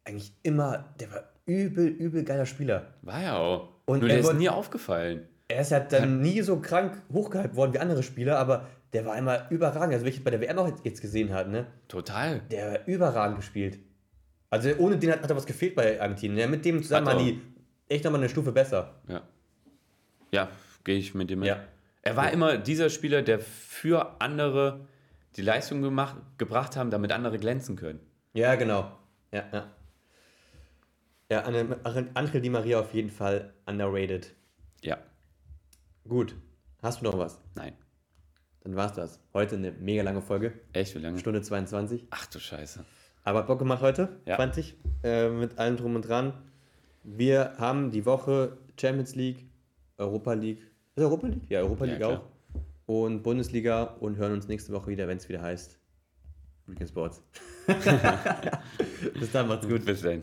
eigentlich immer, der war übel, übel geiler Spieler.
War ja auch.
Und
Nur
er
der ist
wurde-
nie aufgefallen.
Er ist halt dann nie so krank hochgehypt worden wie andere Spieler, aber der war immer überragend. Also, welches bei der WM auch jetzt gesehen hat, ne?
Total.
Der war überragend gespielt. Also, ohne den hat, hat er was gefehlt bei Argentinien. Ja, mit dem zusammen
er.
die echt nochmal eine Stufe besser.
Ja. Ja, gehe ich mit dir mit.
Ja.
Er war immer dieser Spieler, der für andere die Leistung gemacht, gebracht haben, damit andere glänzen können.
Ja, genau. Ja, ja. Ja, Ange- Angel Di Maria auf jeden Fall underrated.
Ja.
Gut. Hast du noch was?
Nein.
Dann war's das. Heute eine mega lange Folge.
Echt, wie lange?
Stunde 22.
Ach du Scheiße.
Aber hat Bock gemacht heute.
Ja.
20. Äh, mit allem drum und dran. Wir haben die Woche Champions League, Europa League. Ist Europa League? Ja, Europa
Ja,
League
klar.
auch. Und Bundesliga und hören uns nächste Woche wieder, wenn es wieder heißt Weekend Sports. Bis dann, macht's gut.
Bis dann.